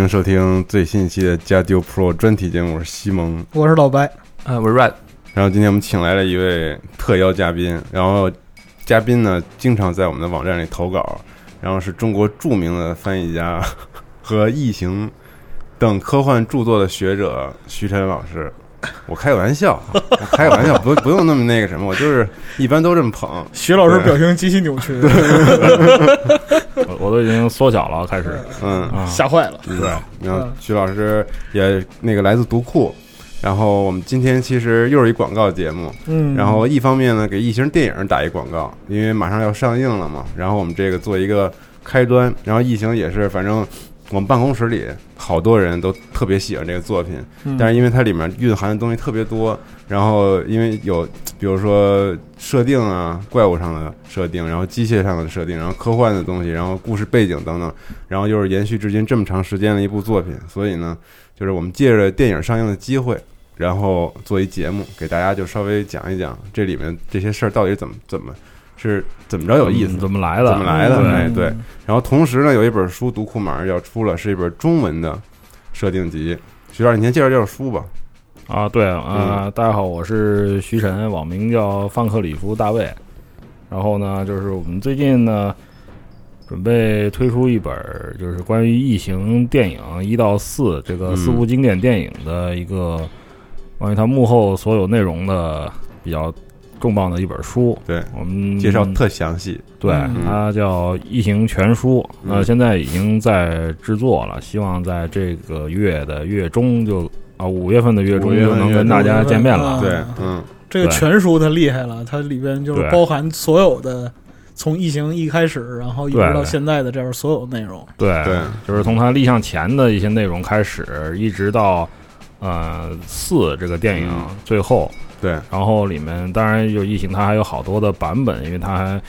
迎收听最新一期的加丢 Pro 专题节目，我是西蒙。我是老白，呃，我是 Red。然后今天我们请来了一位特邀嘉宾，然后嘉宾呢经常在我们的网站里投稿，然后是中国著名的翻译家 和异形等科幻著作的学者徐晨老师。我开个玩笑，我开个玩笑，不不用那么那个什么，我就是一般都这么捧。徐老师表情极其扭曲，我 我都已经缩小了，开始，嗯，啊，吓坏了。对，然后徐老师也那个来自读库，然后我们今天其实又是一广告节目，嗯，然后一方面呢给异形电影打一广告，因为马上要上映了嘛，然后我们这个做一个开端，然后异形也是，反正我们办公室里好多人都特别喜欢这个作品，嗯但是因为它里面蕴含的东西特别多，然后因为有比如说设定啊，怪物上的设定，然后机械上的设定，然后科幻的东西，然后故事背景等等，然后又是延续至今这么长时间的一部作品，所以呢，就是我们借着电影上映的机会。然后做一节目，给大家就稍微讲一讲这里面这些事儿到底怎么怎么是怎么着有意思，怎么来的？怎么来的？哎，对。然后同时呢，有一本书读库马上要出了，是一本中文的设定集。徐老师，你先介绍介绍书吧。啊，对啊、大家好，我是徐晨，网名叫范克里夫大卫。然后呢，就是我们最近呢，准备推出一本就是关于异形电影一到四这个四部经典电影的一个关于它幕后所有内容的比较重磅的一本书。对，我们介绍特详细。对，嗯它叫《异形全书》，嗯那现在已经在制作了，希望在这个月的月中就啊五月份的月中就能跟大家见面了。啊对，嗯，这个全书它厉害了，它里边就是包含所有的从异形一开始，然后一直到现在的这样所有内容。对对，就是从它立项前的一些内容开始，一直到呃四这个电影嗯最后，对，然后里面当然有异形，它还有好多的版本，因为它还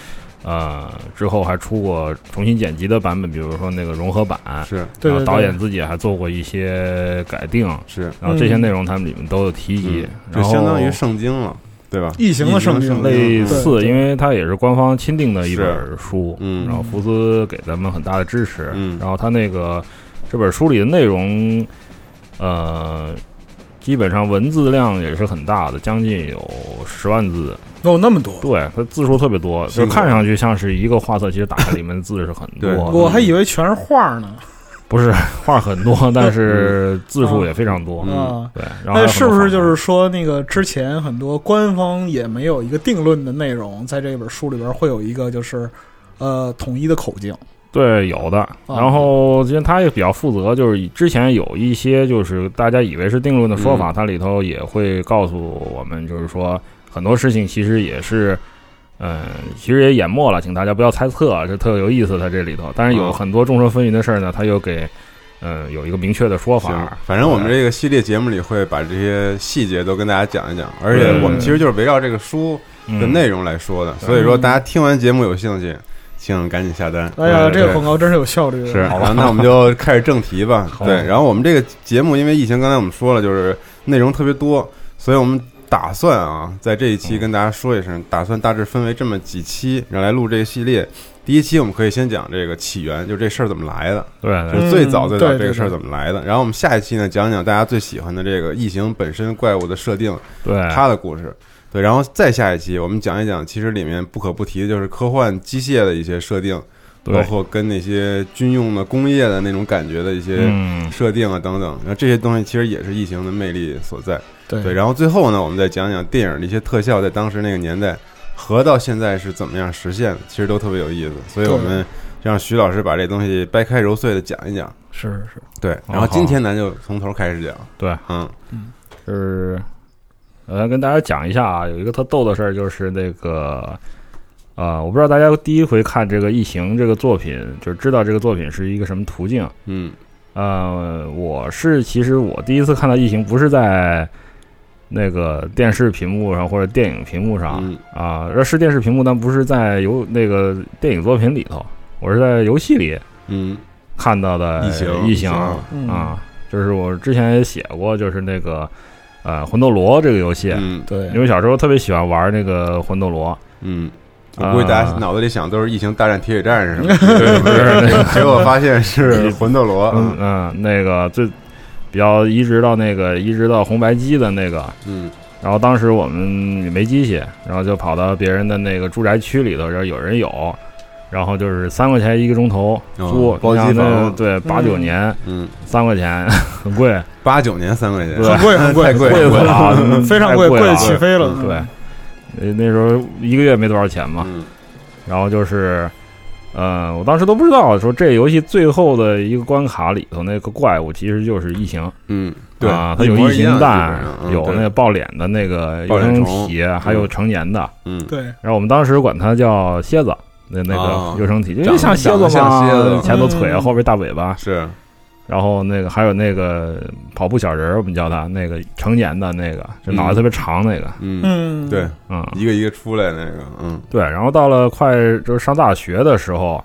呃之后还出过重新剪辑的版本，比如说那个融合版，是。对对对。然后导演自己还做过一些改定，是，然后这些内容他们里面都有提及，就然后相当于圣经了，对吧？异形的圣经类似，因为它也是官方钦定的一本书，嗯。然后福斯给咱们很大的支持，嗯。然后它那个这本书里的内容，呃，基本上文字量也是很大的，将近有十万字，有那么多。对，它字数特别多，就看上去像是一个画册，其实打开里面的字是很多对。我还以为全是画呢。不是 画很多，但是字数也非常多。嗯啊，对，然后那是不是就是说，那个之前很多官方也没有一个定论的内容，在这本书里边会有一个就是呃统一的口径。对，有的。然后其实他也比较负责，就是之前有一些就是大家以为是定论的说法，嗯它里头也会告诉我们，就是说很多事情其实也是，嗯，其实也淹没了，请大家不要猜测，这特有意思。它这里头，但是有嗯很多众说纷纭的事儿呢，他又给。嗯，有一个明确的说法。，反正我们这个系列节目里会把这些细节都跟大家讲一讲，而且我们其实就是围绕这个书的内容来说的，所以说大家听完节目有兴趣，请赶紧下单。哎呀，这个广告真是有效率。是，好，那我们就开始正题吧。对，然后我们这个节目因为疫情，刚才我们说了，就是内容特别多，所以我们打算啊，在这一期跟大家说一声，打算大致分为这么几期，然后来录这个系列。第一期我们可以先讲这个起源，就这事儿怎么来的，对，就是最早最早这个事儿怎么来的。然后我们下一期呢，讲讲大家最喜欢的这个异形本身怪物的设定，对，它的故事。对，然后再下一期我们讲一讲，其实里面不可不提的就是科幻机械的一些设定，包括跟那些军用的工业的那种感觉的一些嗯设定啊等等。然后这些东西其实也是异形的魅力所在。对对，然后最后呢，我们再讲讲电影的一些特效在当时那个年代和到现在是怎么样实现的，其实都特别有意思。所以我们让徐老师把这东西掰开揉碎的讲一讲。是是，对，然后今天咱就从头开始讲。对，嗯嗯，就是我来跟大家讲一下啊，有一个特逗的事儿，就是那个。呃，我不知道大家第一回看这个《异形》这个作品，就知道这个作品是一个什么途径。嗯，呃，我是其实我第一次看到《异形》不是在那个电视屏幕上或者电影屏幕上啊，这是电视屏幕，但不是在游那个电影作品里头，我是在游戏里嗯看到的异形异形嗯啊，就是我之前也写过，就是那个呃魂斗罗这个游戏，嗯，对，因为小时候特别喜欢玩那个魂斗罗，嗯。我估计大家啊脑子里想都是《异形大战铁血战士》什么对的，不是那个结果发现是魂斗罗。嗯嗯，那个最比较移植到那个移植到红白机的那个，嗯，然后当时我们也没机器，然后就跑到别人的那个住宅区里头，然后有人有，然后就是三块钱一个钟头租，哦包机你像那房。对八九年，嗯，三块钱 很贵，八九年三块钱，很贵很贵太贵。贵了非常贵，贵的起飞了。对，呃那时候一个月没多少钱嘛，嗯。然后就是，呃，我当时都不知道说这游戏最后的一个关卡里头那个怪物其实就是异形，嗯，对。啊，它有异形蛋有那个爆脸的那个爆幼生脸虫体，还有成年的，嗯，对，然后我们当时管它叫蝎子，那那哦个幼生体，因长为像蝎子长得像蝎子。嘛，前头腿后边大尾巴，是，然后那个还有那个跑步小人儿，我们叫他那个成年的那个，就脑袋嗯特别长那个，嗯，嗯，对，嗯，一个一个出来那个，嗯。对，然后到了快就是上大学的时候，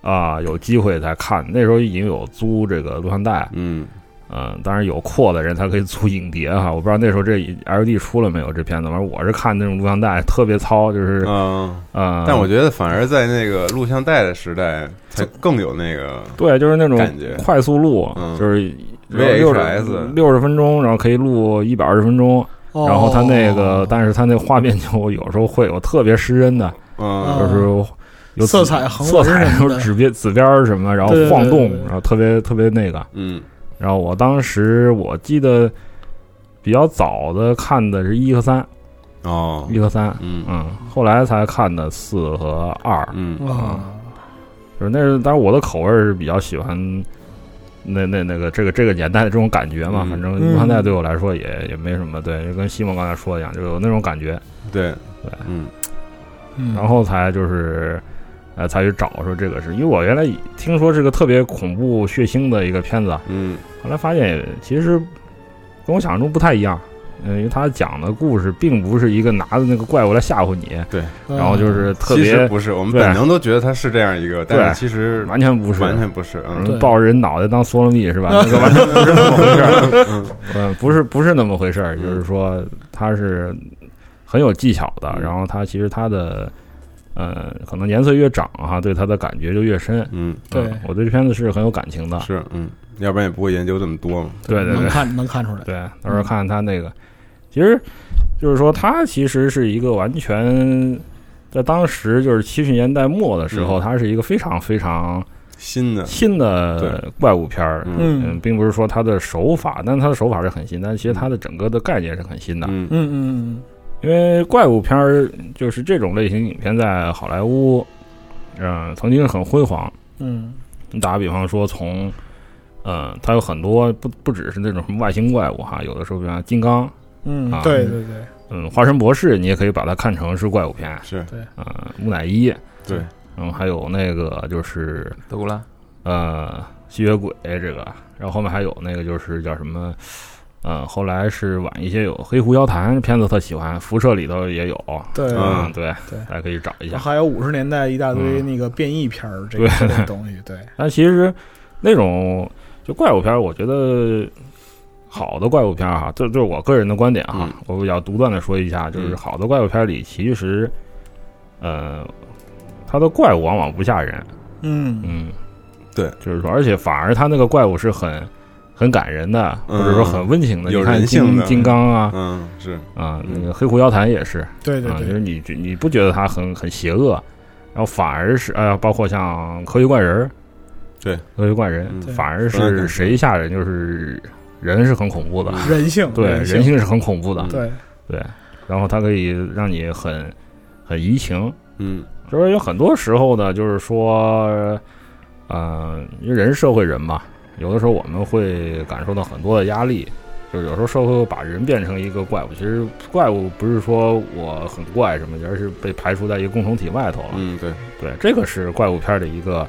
啊、有机会才看，那时候已经有租这个录像带，嗯，嗯、当然有阔的人才可以租影碟哈，我不知道那时候这 LD 出了没有这片子，反正我是看那种录像带，特别糙，就是嗯，呃，但我觉得反而在那个录像带的时代才更有那个对，就是那种感觉。快速录，嗯。就是六 VHS 六十分钟，然后可以录一百二十分钟。哦。然后它那个，但是它那画面就有时候会有特别失真的，嗯，就是有色彩横色彩有紫边紫边什么，然后晃动然后特别特别那个。嗯然后我当时我记得比较早的看的是一和三，哦，一和三，嗯。嗯，后来才看的四和二，嗯。啊，就是那是，当然我的口味是比较喜欢那那那个这个这个年代的这种感觉嘛，嗯。反正录像带对我来说也也没什么，对，就跟西蒙刚才说的一样，就有那种感觉，对。对，嗯。嗯。然后才就是。呃，才去找说这个是因为我原来听说是个特别恐怖血腥的一个片子，嗯后来发现其实跟我想象中不太一样，嗯，因为他讲的故事并不是一个拿着那个怪物来吓唬你，对，然后就是特其别实不是，我们本能都觉得他是这样一个，但是其实完全不是，完全不是，嗯，抱着人脑袋当嗦了蜜是吧？那个完全不是那么回事儿，嗯嗯，不是不是那么回事儿，嗯就是说他是很有技巧的，嗯然后他其实他的呃，可能年岁越长哈，对它的感觉就越深。嗯，对。嗯我对这片子是很有感情的，是，嗯，要不然也不会研究这么多嘛，能对对。对看 能看出来，对，到时候看看他那个，其实就是说他其实是一个完全。在当时就是七十年代末的时候，嗯。它是一个非常非常新的，新的。对。怪物片儿，嗯。嗯，并不是说它的手法，但是它的手法是很新，但其实它的整个的概念是很新的。嗯嗯嗯因为怪物片儿就是这种类型影片在好莱坞，嗯、曾经很辉煌。嗯。你打个比方说，从呃，它有很多不不只是那种什么外星怪物哈，有的时候比方金刚，嗯啊嗯，对对对，嗯，化身博士，你也可以把它看成是怪物片，是。对。呃，木乃伊，对，然后，还有那个就是德古拉，呃，吸血鬼这个，然后后面还有那个就是叫什么，呃，后来是晚一些有黑狐妖谈片子特喜欢，辐射里头也有，对嗯，对对大家可以找一下。还有五十年代一大堆嗯那个变异片儿，这个 东西，对，但其实那种就怪物片儿，我觉得好的怪物片儿哈，这这是我个人的观点哈，嗯我比较独断的说一下，就是嗯好的怪物片儿里，其实，呃，它的怪物往往不吓人。嗯嗯，对，就是说，而且反而它那个怪物是很很感人的，或者说很温情的。有你看人性的金金刚啊，嗯，是啊，那个黑狐妖坛也是，啊，对对对就是你你不觉得他很很邪恶，然后反而是哎呀，包括像科学怪人儿，对，科学怪人嗯反而是谁吓人就是人是很恐怖的，人性对人性人性是很恐怖的，对对，然后它可以让你很很移情，嗯，就是有很多时候呢，就是说，呃，因为人是社会人嘛，有的时候我们会感受到很多的压力，就是有时候社会会把人变成一个怪物。其实怪物不是说我很怪什么，而是被排除在一个共同体外头了。嗯，对，对，这个是怪物片的一个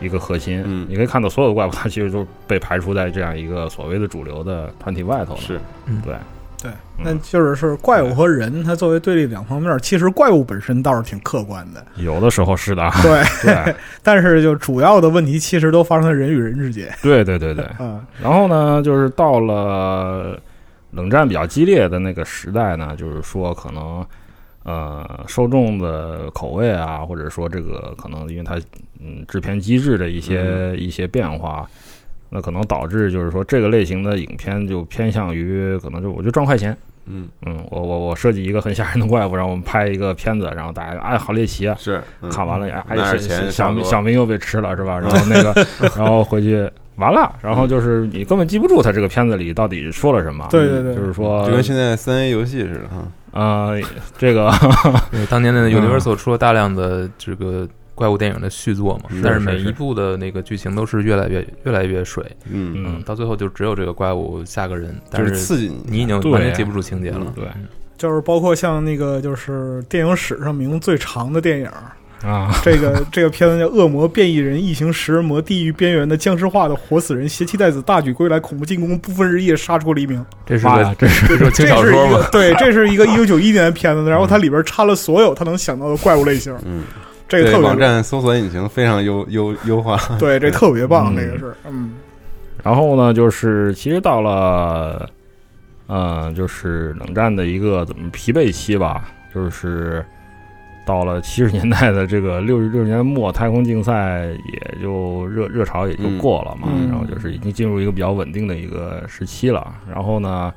一个核心。嗯，你可以看到所有的怪物，它其实都被排除在这样一个所谓的主流的团体外头了。是，嗯，对。对，那就是是怪物和人，它作为对立两方面，其实怪物本身倒是挺客观的。有的时候是的，对。对，但是就主要的问题其实都发生在人与人之间。对对对对，嗯，然后呢，就是到了冷战比较激烈的那个时代呢，就是说可能呃受众的口味啊，或者说这个可能因为它嗯制片机制的一些、嗯。一些变化。那可能导致就是说这个类型的影片就偏向于可能就我就赚快钱，嗯嗯，我我我设计一个很吓人的怪物，然后我们拍一个片子，然后大家哎好猎奇啊，是、嗯、看完了哎拿点钱小明小明又被吃了是吧？然后那个 然后回去完了，然后就是你根本记不住他这个片子里到底说了什么，对对对，就是说就跟现在三 A 游戏似的哈，啊、呃，这个 当年的 Universal 出了大量的这个。怪物电影的续作嘛，是但是每一部的那个剧情都是越来越越来越水，嗯。嗯，到最后就只有这个怪物吓个人，但是刺激你。已经完全记不住情节了，对，就是包括像那个就是电影史上名最长的电影啊，这个 这个片子叫《恶魔变异人异形食人魔地狱边缘的僵尸化的活死人邪气袋子大举归来恐怖进攻不分日夜杀出黎明》，这是个这是这轻小说吗？对，这是一个 一九九一年的片子，然后它里边掺了所有他能想到的怪物类型，嗯。这个特别网站搜索引擎非常优优优化，对，这特别棒，嗯、这个是，嗯。然后呢，就是其实到了，嗯，就是冷战的一个怎么疲惫期吧，就是到了七十年代的这个六十六十年末，太空竞赛也就热热潮也就过了嘛，嗯、然后就是已经进入一个比较稳定的一个时期了。然后呢，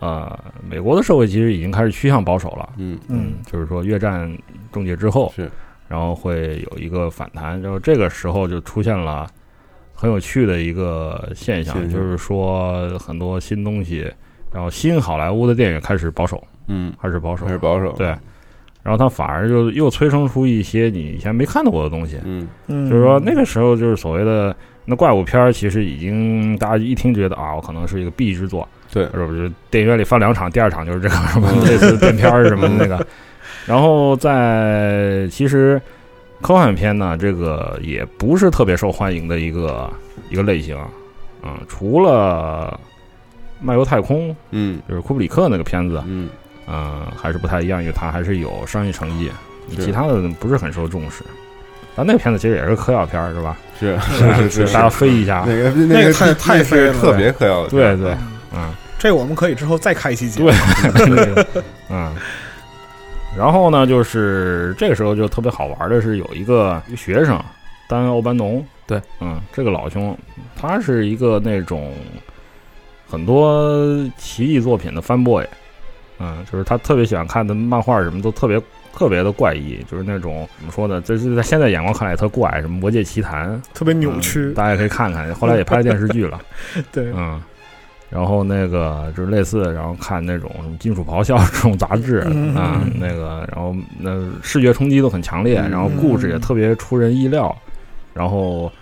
呃，美国的社会其实已经开始趋向保守了，嗯嗯，就是说越战终结之后是。然后会有一个反弹，然后这个时候就出现了很有趣的一个现象，就是说很多新东西，然后新好莱坞的电影开始保守，嗯，开始保守，开始保守，对，然后它反而就又催生出一些你以前没看到过的东西，嗯，就是说那个时候就是所谓的那怪物片儿，其实已经大家一听觉得啊，我可能是一个 B 之作，对，是不是？电影院里放两场，第二场就是这个什么类似电片儿什么的那个。然后在其实科幻片呢，这个也不是特别受欢迎的一个一个类型，嗯，除了《漫游太空》，嗯，就是库布里克那个片子，嗯，嗯，还是不太一样，因为它还是有商业成绩，其他的不是很受重视。但那个片子其实也是科药片儿，是吧？是。是 是，大家飞一下，那个 那个太太飞了，特别嗑药。对对，嗯，这我们可以之后再开一期节目。对，嗯。然后呢，就是这个时候就特别好玩的是，有一个学生丹·奥班农，对，嗯，这个老兄，他是一个那种很多奇异作品的 fan boy，嗯，就是他特别喜欢看的漫画什么都特别特别的怪异，就是那种怎么说呢，就是在现在眼光看来特怪，什么《魔界奇谭》特别扭曲、嗯，大家可以看看，后来也拍电视剧了，对，嗯。然后那个就是类似，然后看那种什么金属咆哮这种杂志嗯啊，那个然后那视觉冲击都很强烈，嗯然后故事也特别出人意料，然后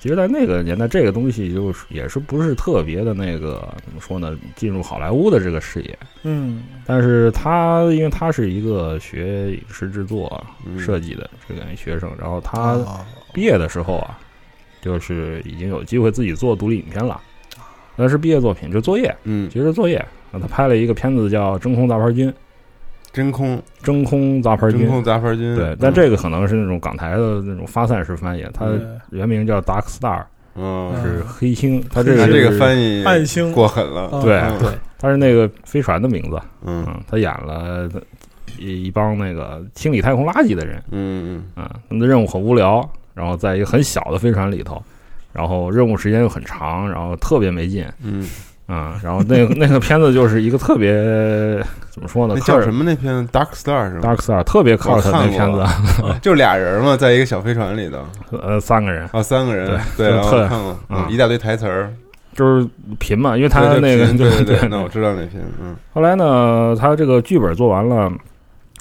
其实，在那个年代，这个东西就是也是不是特别的那个怎么说呢？进入好莱坞的这个视野，嗯，但是他因为他是一个学影视制作嗯设计的这个学生，然后他哦毕业的时候啊，就是已经有机会自己做独立影片了。那是毕业作品，就作业，嗯，其实作业。那他拍了一个片子叫《真空杂牌军》，真空，真空杂牌军，真空杂牌军。对，但这个可能是那种港台的那种发散式翻译，它嗯原名叫 Dark Star，嗯，是黑星。他这个这个翻译暗星过狠了。对嗯对，他是那个飞船的名字。嗯，他演了一一帮那个清理太空垃圾的人，嗯嗯，他们的任务很无聊，然后在一个很小的飞船里头，然后任务时间又很长，然后特别没劲，嗯。嗯，然后那个 那个片子就是一个特别怎么说呢？那叫什么那片？子《Dark Star》是吧？Dark Star 特别靠我他那片子。过，就俩人嘛，在一个小飞船里头，呃，三个人。哦，三个人，对对，特我看过，一大堆台词儿，就是贫嘛，因为他那个对对对对，那我知道那片，嗯。后来呢，他这个剧本做完了，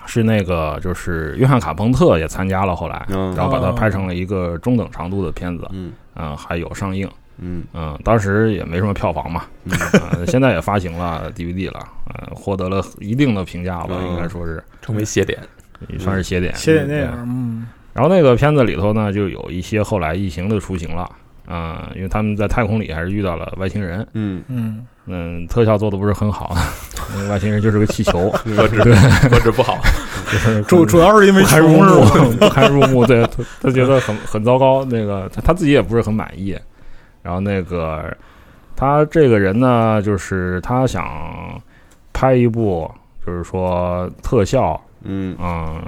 是那个就是约翰卡彭特也参加了，后来，嗯。然后把它拍成了一个中等长度的片子，嗯嗯，还有上映，嗯。嗯，当时也没什么票房嘛，嗯。呃现在也发行了 DVD 了，呃，获得了一定的评价吧，嗯应该说是。成为邪典，也算是邪典，写点电影，嗯，然后那个片子里头呢，就有一些后来异形的雏形了，嗯，因为他们在太空里还是遇到了外星人，嗯。嗯嗯，特效做的不是很好，外星人就是个气球，遏制对，遏制不好，就是主主要是因为不堪入目。不堪入目，对他他觉得很很糟糕，那个他他自己也不是很满意，然后那个他这个人呢，就是他想拍一部，就是说特效，嗯。嗯。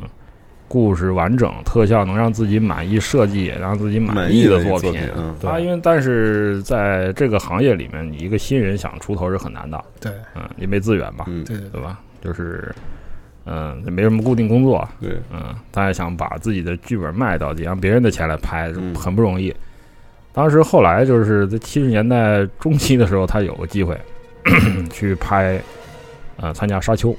故事完整，特效能让自己满意，设计也让自己满满意的作品嗯。他因为但是在这个行业里面，你一个新人想出头是很难的。对，嗯，也没资源吧，嗯对对对吧？就是，嗯，也没什么固定工作，对，嗯，他也想把自己的剧本卖到底，让别人的钱来拍，嗯很不容易。当时后来就是在七十年代中期的时候，他有个机会 去拍，呃，参加《沙丘》。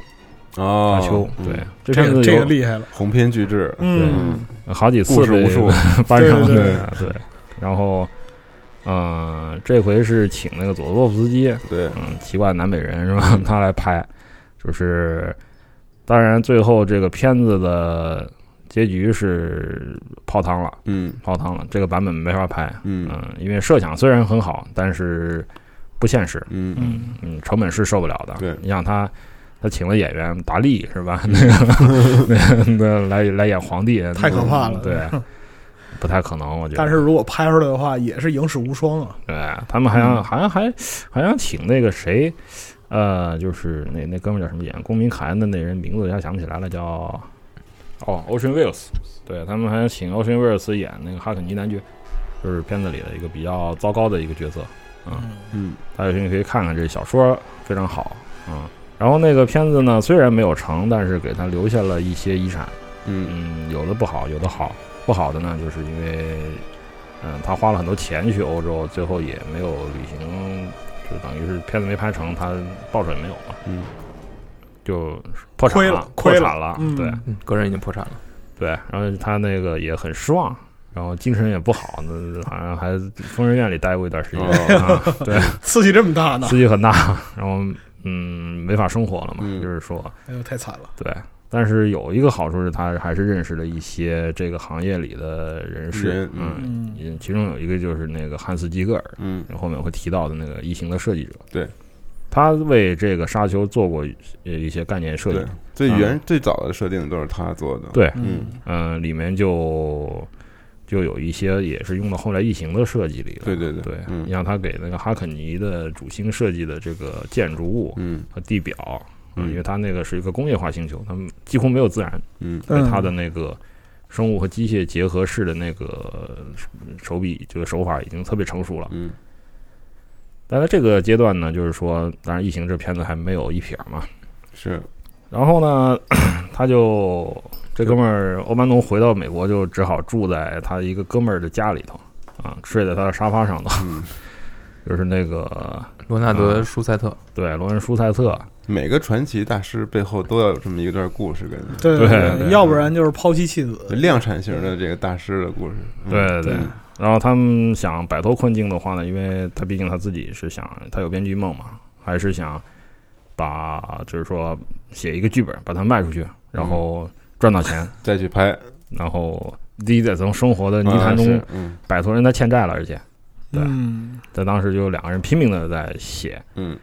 哦，沙丘，嗯。对，这个片子有这个厉害了，鸿篇巨制，嗯，好几次无数。被 搬上对对然后，嗯，这回是请那个佐洛夫斯基，对，嗯，奇怪南北人是吧？他来拍，就是，当然最后这个片子的结局是泡汤了，嗯。泡汤了，这个版本没法拍，嗯。嗯，因为设想虽然很好，但是不现实，嗯。嗯嗯，成本是受不了的。对。你想他，他请了演员达利是吧？那个那那来来演皇帝，太可怕了对，不太可能，我觉得。但是如果拍出来的话，也是影史无双啊。对他们还想、嗯好像还还想请那个谁，呃，就是那那哥们儿叫什么演《公民凯恩》的那人名字，一下想不起来了，叫哦，Ocean Wills。对他们还想请 Ocean Wills 演那个哈肯尼男爵，就是片子里的一个比较糟糕的一个角色。嗯，嗯大家有兴趣可以看看这小说，非常好。嗯，然后那个片子呢，虽然没有成，但是给他留下了一些遗产。嗯嗯，有的不好，有的好。不好的呢，就是因为，嗯，他花了很多钱去欧洲，最后也没有旅行，就等于是片子没拍成，他报酬也没有嘛，嗯就破产亏了亏了破产了，嗯对嗯，个人已经破产了，对，然后他那个也很失望。然后精神也不好，那好像还疯人院里待过一段时间、哦啊，对，刺激这么大呢刺？激很大，然后嗯没法生活了嘛，嗯。就是说，哎呦，太惨了。对，但是有一个好处是他还是认识了一些这个行业里的人士，人嗯，嗯嗯其中有一个就是那个汉斯基格尔，嗯。后面会提到的那个异形的设计者，对，他为这个沙丘做过呃一些概念设计。对，，最原最早的设定都是他做的，对，嗯。嗯、里面就就有一些也是用到后来异形的设计里了，对对对对，嗯你像他给那个哈肯尼的主星设计的这个建筑物嗯和地表，嗯因为它那个是一个工业化星球，他们几乎没有自然。嗯在它的那个生物和机械结合式的那个手笔这个手法已经特别成熟了。嗯但在这个阶段呢，就是说，当然《异形》这片子还没有一撇嘛。是，然后呢，他就这哥们儿欧班农回到美国，就只好住在他一个哥们儿的家里头啊，睡在他的沙发上头，嗯 就是那个罗纳德·舒塞特，对罗恩·舒塞特，每个传奇大师背后都要有这么一段故事，感觉对对对要不然就是抛妻弃子。量产型的这个大师的故事，嗯对对对。然后他们想摆脱困境的话呢，因为他毕竟他自己是想，他有编剧梦嘛，还是想把就是说写一个剧本，把它卖出去，然后赚到钱，再去拍，然后第一得从生活的泥潭啊中摆脱人他欠债了，而且对，嗯在当时就两个人拼命的在写。嗯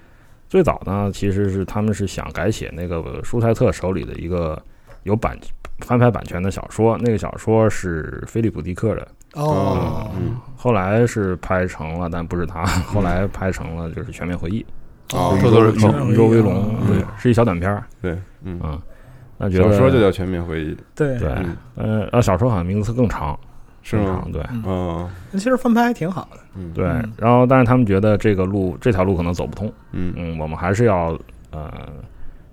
最早呢，其实是他们是想改写那个舒泰特手里的一个有版翻拍版权的小说，那个小说是菲利普迪克的。哦，嗯后来是拍成了，但不是他，后来拍成了就是《全面回忆》哦这都是宙宇宙威龙，嗯对，是一小短片儿。对，嗯嗯，那觉得小说就叫《全面回忆》，对。对嗯，呃，呃，小说好像名字更长，是吗？对。嗯，那其实翻拍还挺好的。嗯，对嗯，然后但是他们觉得这个路这条路可能走不通，嗯。嗯，我们还是要呃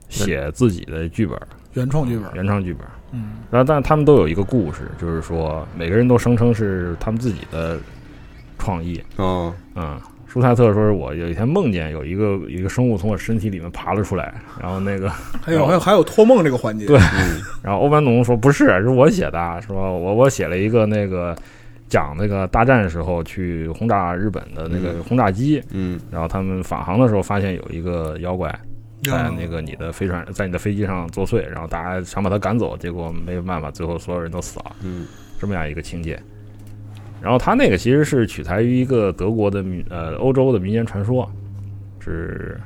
写自己的剧本，原创剧本，原创剧本。嗯。然后，但是他们都有一个故事，就是说每个人都声称是他们自己的创意。哦，嗯，舒泰特说，是我有一天梦见有一个有一个生物从我身体里面爬了出来，然后那个 还有还有还有托梦这个环节，对，然后欧班农说不是，是我写的，说我我写了一个那个讲那个大战时候去轰炸日本的那个嗯轰炸机，嗯然后他们返航的时候发现有一个妖怪。在嗯那个你的飞船，在你的飞机上作祟，然后大家想把他赶走，结果没有办法，最后所有人都死了。嗯这么样一个情节。然后他那个其实是取材于一个德国的民呃欧洲的民间传说，是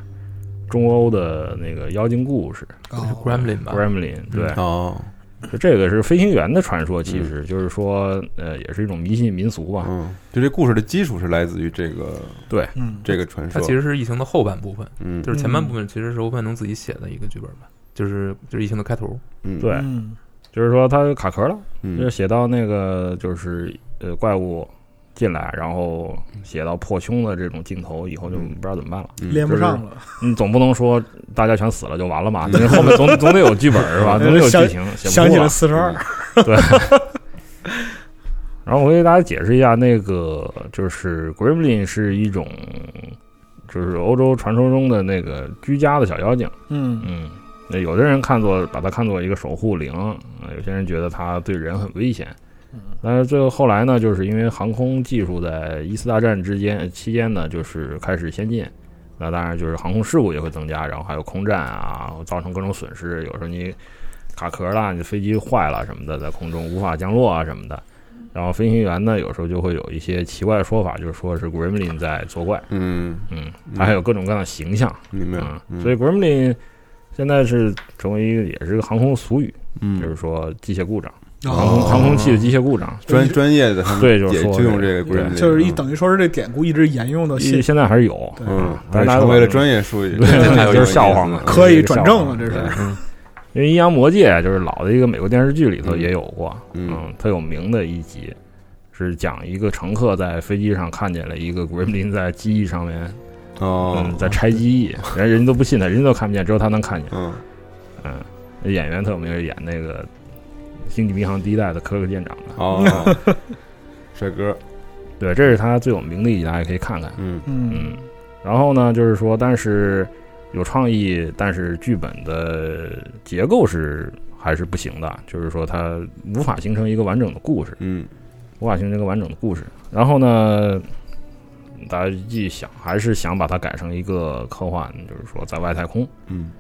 中欧的那个妖精故事 Gremlin 吧？，Gremlin。对，哦，就这个是飞行员的传说，其实就是说呃也是一种迷信民俗吧。嗯，就这故事的基础是来自于这个对，嗯，这个传说，它其实是异形的后半部分，嗯。就是前半部分其实是欧班农自己写的一个剧本吧，就是就是异形的开头。嗯。对，嗯。就是说他卡壳了，就嗯写到那个就是呃怪物进来，然后写到破胸的这种镜头以后，就不知道怎么办了。嗯连不上了，你 总不能说大家全死了就完了嘛？因为后面总总得有剧本是吧？总得有剧情，想起了。四十二，对。然后我给大家解释一下，那个就是 Gremlin 是一种，就是欧洲传说中的那个居家的小妖精。嗯嗯，那有的人看作把它看作一个守护灵，呃有些人觉得它对人很危险。但是最后后来呢，就是因为航空技术在一次大战之间期间呢，就是开始先进，那当然就是航空事故也会增加，然后还有空战啊，造成各种损失。有时候你卡壳了，你飞机坏了什么的，在空中无法降落啊什么的。然后飞行员呢，有时候就会有一些奇怪的说法，就是说是 Gremlin 在作怪。嗯嗯，它还有各种各样的形象。明白嗯，嗯所以 Gremlin 现在是成为一个也是个航空俗语，嗯就是说机械故障，哦航空航空器的机械故障。专专业的对，就是说就用这个就是一嗯。等于说是这典故一直沿用到现现现在还是有，嗯，但是为了专业术语，对就是笑话嘛可以转正了，这是。因为《阴阳魔界》就是老的一个美国电视剧里头嗯也有过，嗯。嗯，特有名的一集是讲一个乘客在飞机上看见了一个 Gremlin 在机翼上面，哦。嗯，，在拆机翼，人人都不信他，人家都看不见，只有他能看见。嗯。嗯，演员特有名，演那个《星际迷航》第一代的科克舰长的。哦，帅哥，对，这是他最有名的一集，大家可以看看。嗯嗯嗯，然后呢，就是说，但是有创意，但是剧本的结构是还是不行的，就是说它无法形成一个完整的故事，嗯无法形成一个完整的故事。然后呢，大家一想，还是想把它改成一个科幻，就是说在外太空，嗯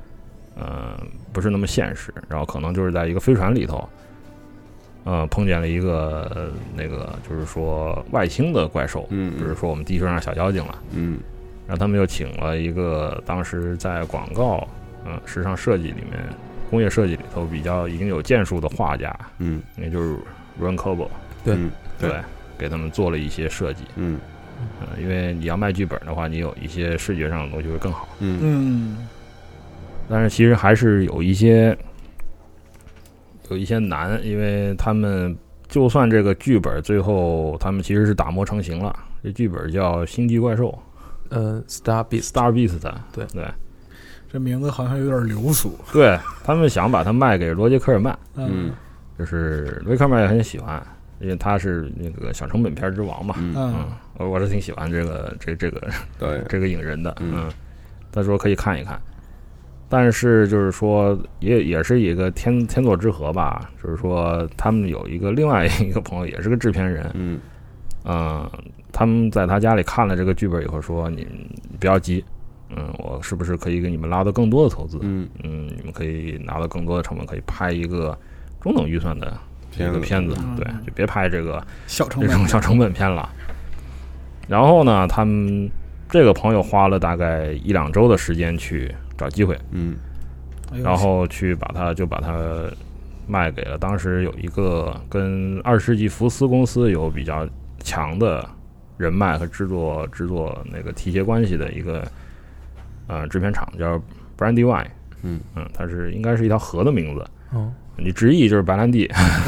呃，不是那么现实，然后可能就是在一个飞船里头，呃，碰见了一个、呃那个就是说外星的怪兽，嗯比如说我们地球上小妖精了。嗯然后他们又请了一个当时在广告、嗯、时尚设计里面、工业设计里头比较已经有建树的画家，嗯，也就是 Ron Coble，对嗯对，给他们做了一些设计。嗯嗯、因为你要卖剧本的话，你有一些视觉上的东西会更好。嗯嗯但是其实还是有一些有一些难，因为他们就算这个剧本最后他们其实是打磨成型了，这剧本叫《星际怪兽呃，Star Beast，Star Beast，对。对。这名字好像有点流俗，对，他们想把它卖给罗杰科尔曼，嗯。就是罗杰科尔曼也很喜欢，因为他是那个小成本片之王嘛，嗯。嗯。我我是挺喜欢这个这这个对，这个影人的，嗯。嗯，他说可以看一看，但是就是说也也是一个天天作之合吧，就是说他们有一个另外一个朋友也是个制片人，嗯。嗯，他们在他家里看了这个剧本以后说你不要急，嗯，我是不是可以给你们拉到更多的投资？嗯。嗯，你们可以拿到更多的成本，可以拍一个中等预算的一片子。个片子，嗯。对，就别拍这个小成本。这种小成本片了。然后呢，他们这个朋友花了大概一两周的时间去找机会，嗯。然后去把它就把它卖给了当时有一个跟二十世纪福斯公司有比较强的人脉和制作制作那个提携关系的一个呃制片厂，叫 Brandywine。嗯。嗯，它是应该是一条河的名字。哦，你直译就是白兰地，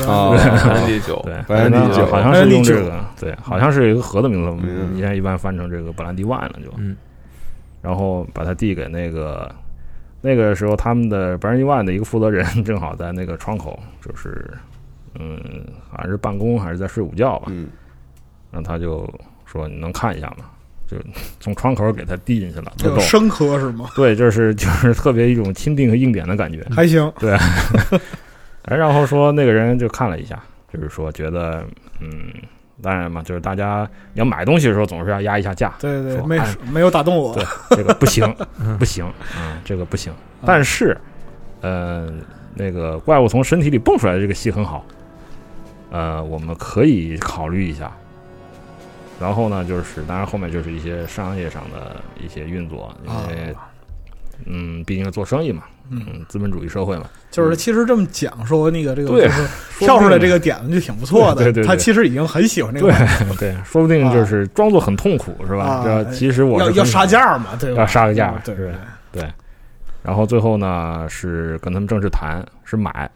啊白兰地酒对，白兰地酒好像是用这个，对，好像是一个河的名字，我们嗯。现在一般翻成这个白兰地 wine 了就，嗯，然后把它递给那个那个时候他们的白兰地 wine 的一个负责人 正好在那个窗口，就是嗯，好像是办公还是在睡午觉吧，嗯，然后他就说你能看一下吗？就从窗口给他递进去了，特逗。有生磕是吗？对，就是 就是特别一种钦定和硬点的感觉。还行，对，哎，然后说那个人就看了一下，就是说觉得，嗯，当然嘛，就是大家你要买东西的时候总是要压一下价，对对，没哎没有打动我对，这个不行，不行，嗯，这个不行。但是，呃，那个怪物从身体里蹦出来的这个戏很好，呃，我们可以考虑一下。然后呢，就是当然后面就是一些商业上的一些运作，因为，嗯，毕竟是做生意嘛，嗯，资本主义社会嘛，就是其实这么讲说那个这个对就是跳出来这个点子就挺不错的，对对对他其实已经很喜欢这个对对，说不定就是装作很痛苦，是吧？啊这其实我要要杀价嘛，对吧？要杀个价，对对对。然后最后呢是跟他们正式谈，是买，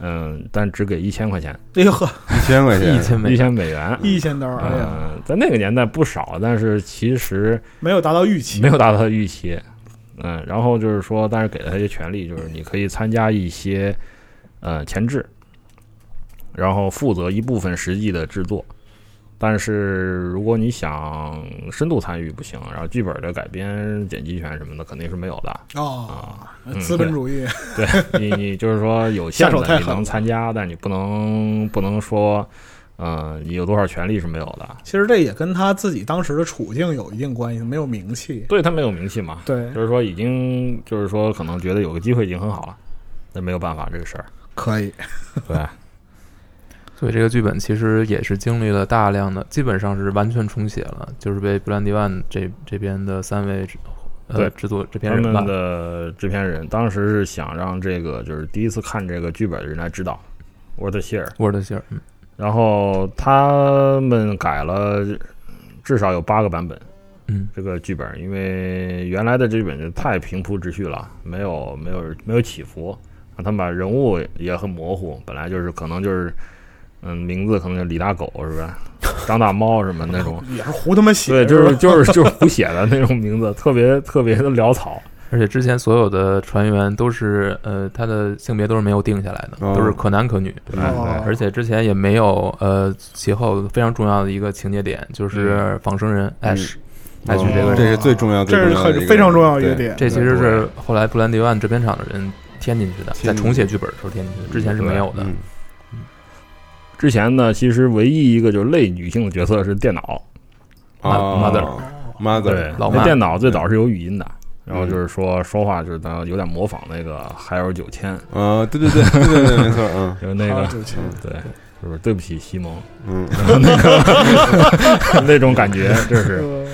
嗯，但只给一千块钱，哎呦呵，一千块钱，一千美一千美元，一千刀，哎呀，嗯，在那个年代不少，但是其实没有达到预期，没有达到他预期。嗯，然后就是说，但是给了他一些权利，就是你可以参加一些呃前置，然后负责一部分实际的制作。但是如果你想深度参与不行，然后剧本的改编、剪辑权什么的肯定是没有的。哦，嗯资本主义，对你，你就是说有限的你能参加，但你不能不能说，嗯、你有多少权利是没有的。其实这也跟他自己当时的处境有一定关系，没有名气，对他没有名气嘛，对，就是说已经就是说可能觉得有个机会已经很好了，那没有办法这个事儿。可以，对，所以这个剧本其实也是经历了大量的，基本上是完全重写了，就是被布兰迪万这这边的三位制呃对制作制片他们人，的制片人当时是想让这个就是第一次看这个剧本的人来指导，Word Share，沃尔德希尔，嗯然后他们改了至少有八个版本。嗯，这个剧本，因为原来的这剧本就太平铺直叙了，没有没有没有起伏，他们把人物也很模糊，本来就是可能就是，嗯，名字可能叫李大狗是吧，张大猫什么那种，也是胡他妈写，对，就是 就是就是胡写的那种名字，特别特别的潦草。而且之前所有的船员都是呃，他的性别都是没有定下来的，哦。都是可男可女。对哦。而且之前也没有呃，其后非常重要的一个情节点就是仿生人嗯。Ash，Ash 哦。这个这是最重要、最这是重要的一个很非常重要一个点，这其实是后来布兰迪万制片厂的人添进去的，在重写剧本的时候添进去的，之前是没有的。嗯。之前呢，其实唯一一个就是类女性的角色是电脑，哦。Mother mother 对，老电脑最早是有语音的，然后就是说说话就是当有点模仿那个海尔九千，啊，对对对对对对，没错，嗯。就是那个对，就是对不起西蒙，嗯。那 个那种感觉，就是。呃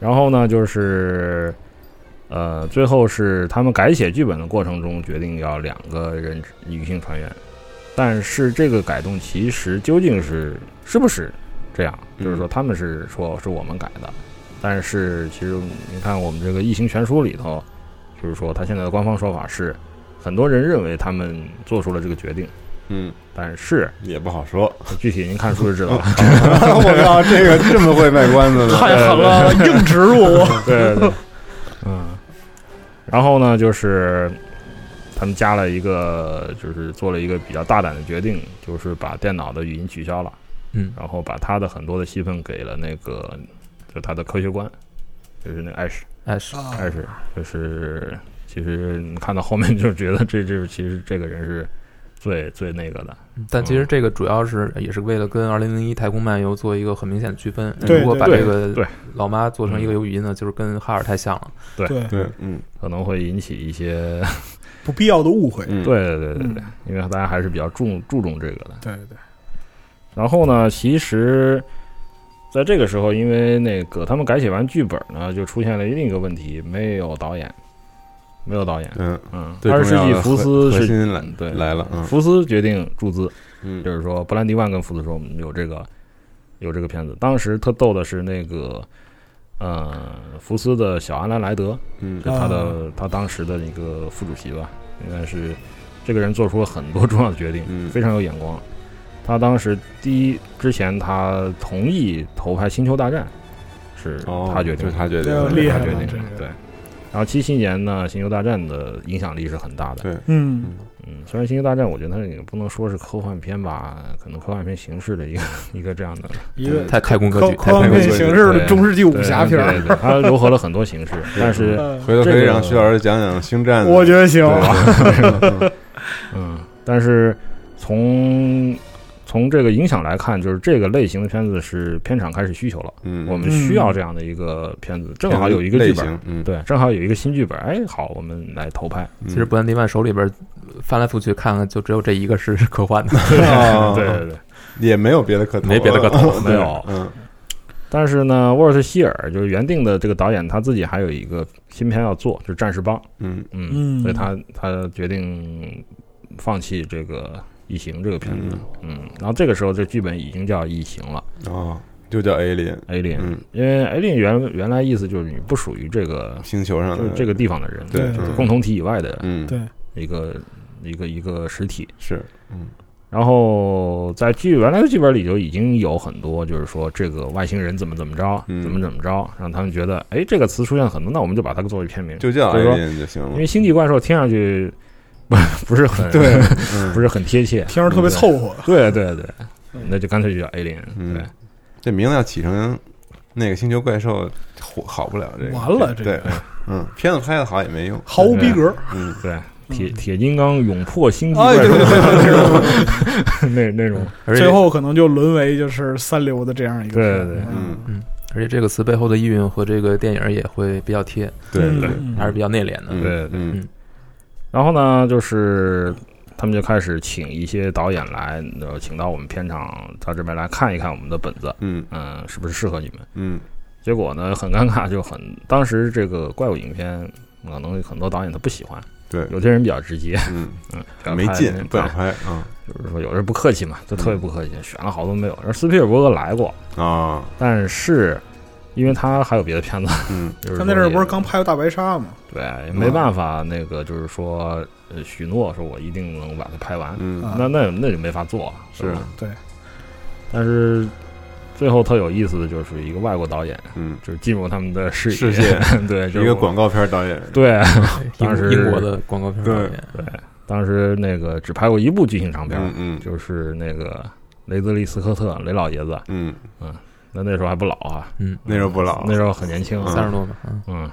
然后呢，就是呃，最后是他们改写剧本的过程中决定要两个人女性船员，但是这个改动其实究竟是是不是这样？就是说他们是说是我们改的，但是其实你看我们这个《异形全书》里头，就是说他现在的官方说法是，很多人认为他们做出了这个决定，嗯，但是也不好说。具体您看书就知道了。我靠，这个这么会卖关子的？太狠了，硬植入，对对对，嗯，然后呢，就是他们加了一个，就是做了一个比较大胆的决定，就是把电脑的语音取消了，嗯，然后把他的很多的戏份给了那个，就他的科学观，就是那个艾什，Ash 啊艾什，就是其实你看到后面就觉得这就是其实这个人是最最那个的，但其实这个主要是也是为了跟《二零零一太空漫游》做一个很明显的区分。如果把这个对老妈做成一个有语音的，就是跟哈尔太像了。对对对，嗯可能会引起一些，不必要的误会，嗯，对对对对对嗯，因为大家还是比较注注重这个的。对对，然后呢，其实在这个时候，因为那个他们改写完剧本呢，就出现了另一个问题，没有导演，没有导演。嗯，嗯，二十世纪福斯是核心来对来了，嗯福斯决定注资，嗯，就是说布兰迪万跟福斯说我们有这个有这个片子。当时特逗的是那个。呃，福斯的小阿兰莱德，嗯就他的、啊他当时的一个副主席吧，应该是这个人做出了很多重要的决定，嗯非常有眼光。他当时第一之前，他同意投拍《星球大战》，是哦他决定的，就是他决定厉害了他决定对。然后七七年呢，《星球大战》的影响力是很大的。对，嗯，嗯，虽然《星球大战》我觉得它也不能说是科幻片吧，可能科幻片形式的一个 一个这样的。一个太太空科技，科科幻片形式的中世纪武侠片对对，它糅合了很多形式，但是嗯。回头可以让徐老师讲讲星战。我觉得行。对。嗯，但是从从这个影响来看，就是这个类型的片子是片场开始需求了，嗯，我们需要这样的一个片子，正好有一个剧本，，嗯，对，正好有一个新剧本，哎，好，我们来投拍。嗯其实布兰迪曼手里边翻来覆去看看，就只有这一个是科幻的。哦对对对。也没有别的可投，没别的可投没有嗯但是呢，沃尔特希尔就是原定的这个导演，他自己还有一个新片要做，就是《战士帮》。嗯嗯，嗯所以他他决定放弃这个《异形》这个片子。嗯，然后这个时候这剧本已经叫《异形》了。哦，就叫 Alien，，Alien。嗯，因为 Alien 原原来意思就是你不属于这个星球上的就是这个地方的人，对就是嗯共同体以外的嗯，对，一个一个一个实体。是，嗯。然后在剧原来的剧本里就已经有很多，就是说这个外星人怎么怎么着，嗯。怎么怎么着，让他们觉得，哎，这个词出现很多，那我们就把它作为片名，就叫所以说 Alien 就行了。因为。星际怪兽听上去不 不是很对，嗯。不是很贴切，听着特别凑合。对对对，那就干脆就叫 Alien，嗯。对，这名字要起成那个星球怪兽，火好不了这个。完了这个。对，嗯，片子拍的好也没用。毫无逼格。嗯，对。铁铁金刚勇破星际哎怪兽对对对 那种，那那种，最后可能就沦为就是三流的这样一个对。对对。嗯。嗯，而且这个词背后的意蕴和这个电影也会比较贴，对对，嗯还是比较内敛的。嗯。对嗯然后呢，就是他们就开始请一些导演来，呃，请到我们片场到这边来看一看我们的本子，嗯。嗯，是不是适合你们？嗯。结果呢，很尴尬，就很当时这个怪物影片，可能很多导演他不喜欢，对，有些人比较直接，嗯，嗯，想没劲，不想拍啊就是说有人不客气嘛，就特别不客气，选了好多没有。而斯皮尔伯格来过，啊，但是因为他还有别的片子，嗯。就是他那阵儿不是刚拍过大白鲨吗？对，也没办法，那个就是说，呃，许诺说我一定能把它拍完，嗯啊那那那就没法做，是吧？对，但是最后特有意思的就是一个外国导演，嗯，就是进入他们的视野，世 界对，就是一个广告片导演，对，当时英国的广告片导演，对，当时那个只拍过一部剧情长片，嗯嗯。就是那个雷德利·斯科特雷老爷子，嗯。嗯，那那时候还不老啊，嗯，那时候不老，那时候很年轻，三十多吧，嗯，嗯。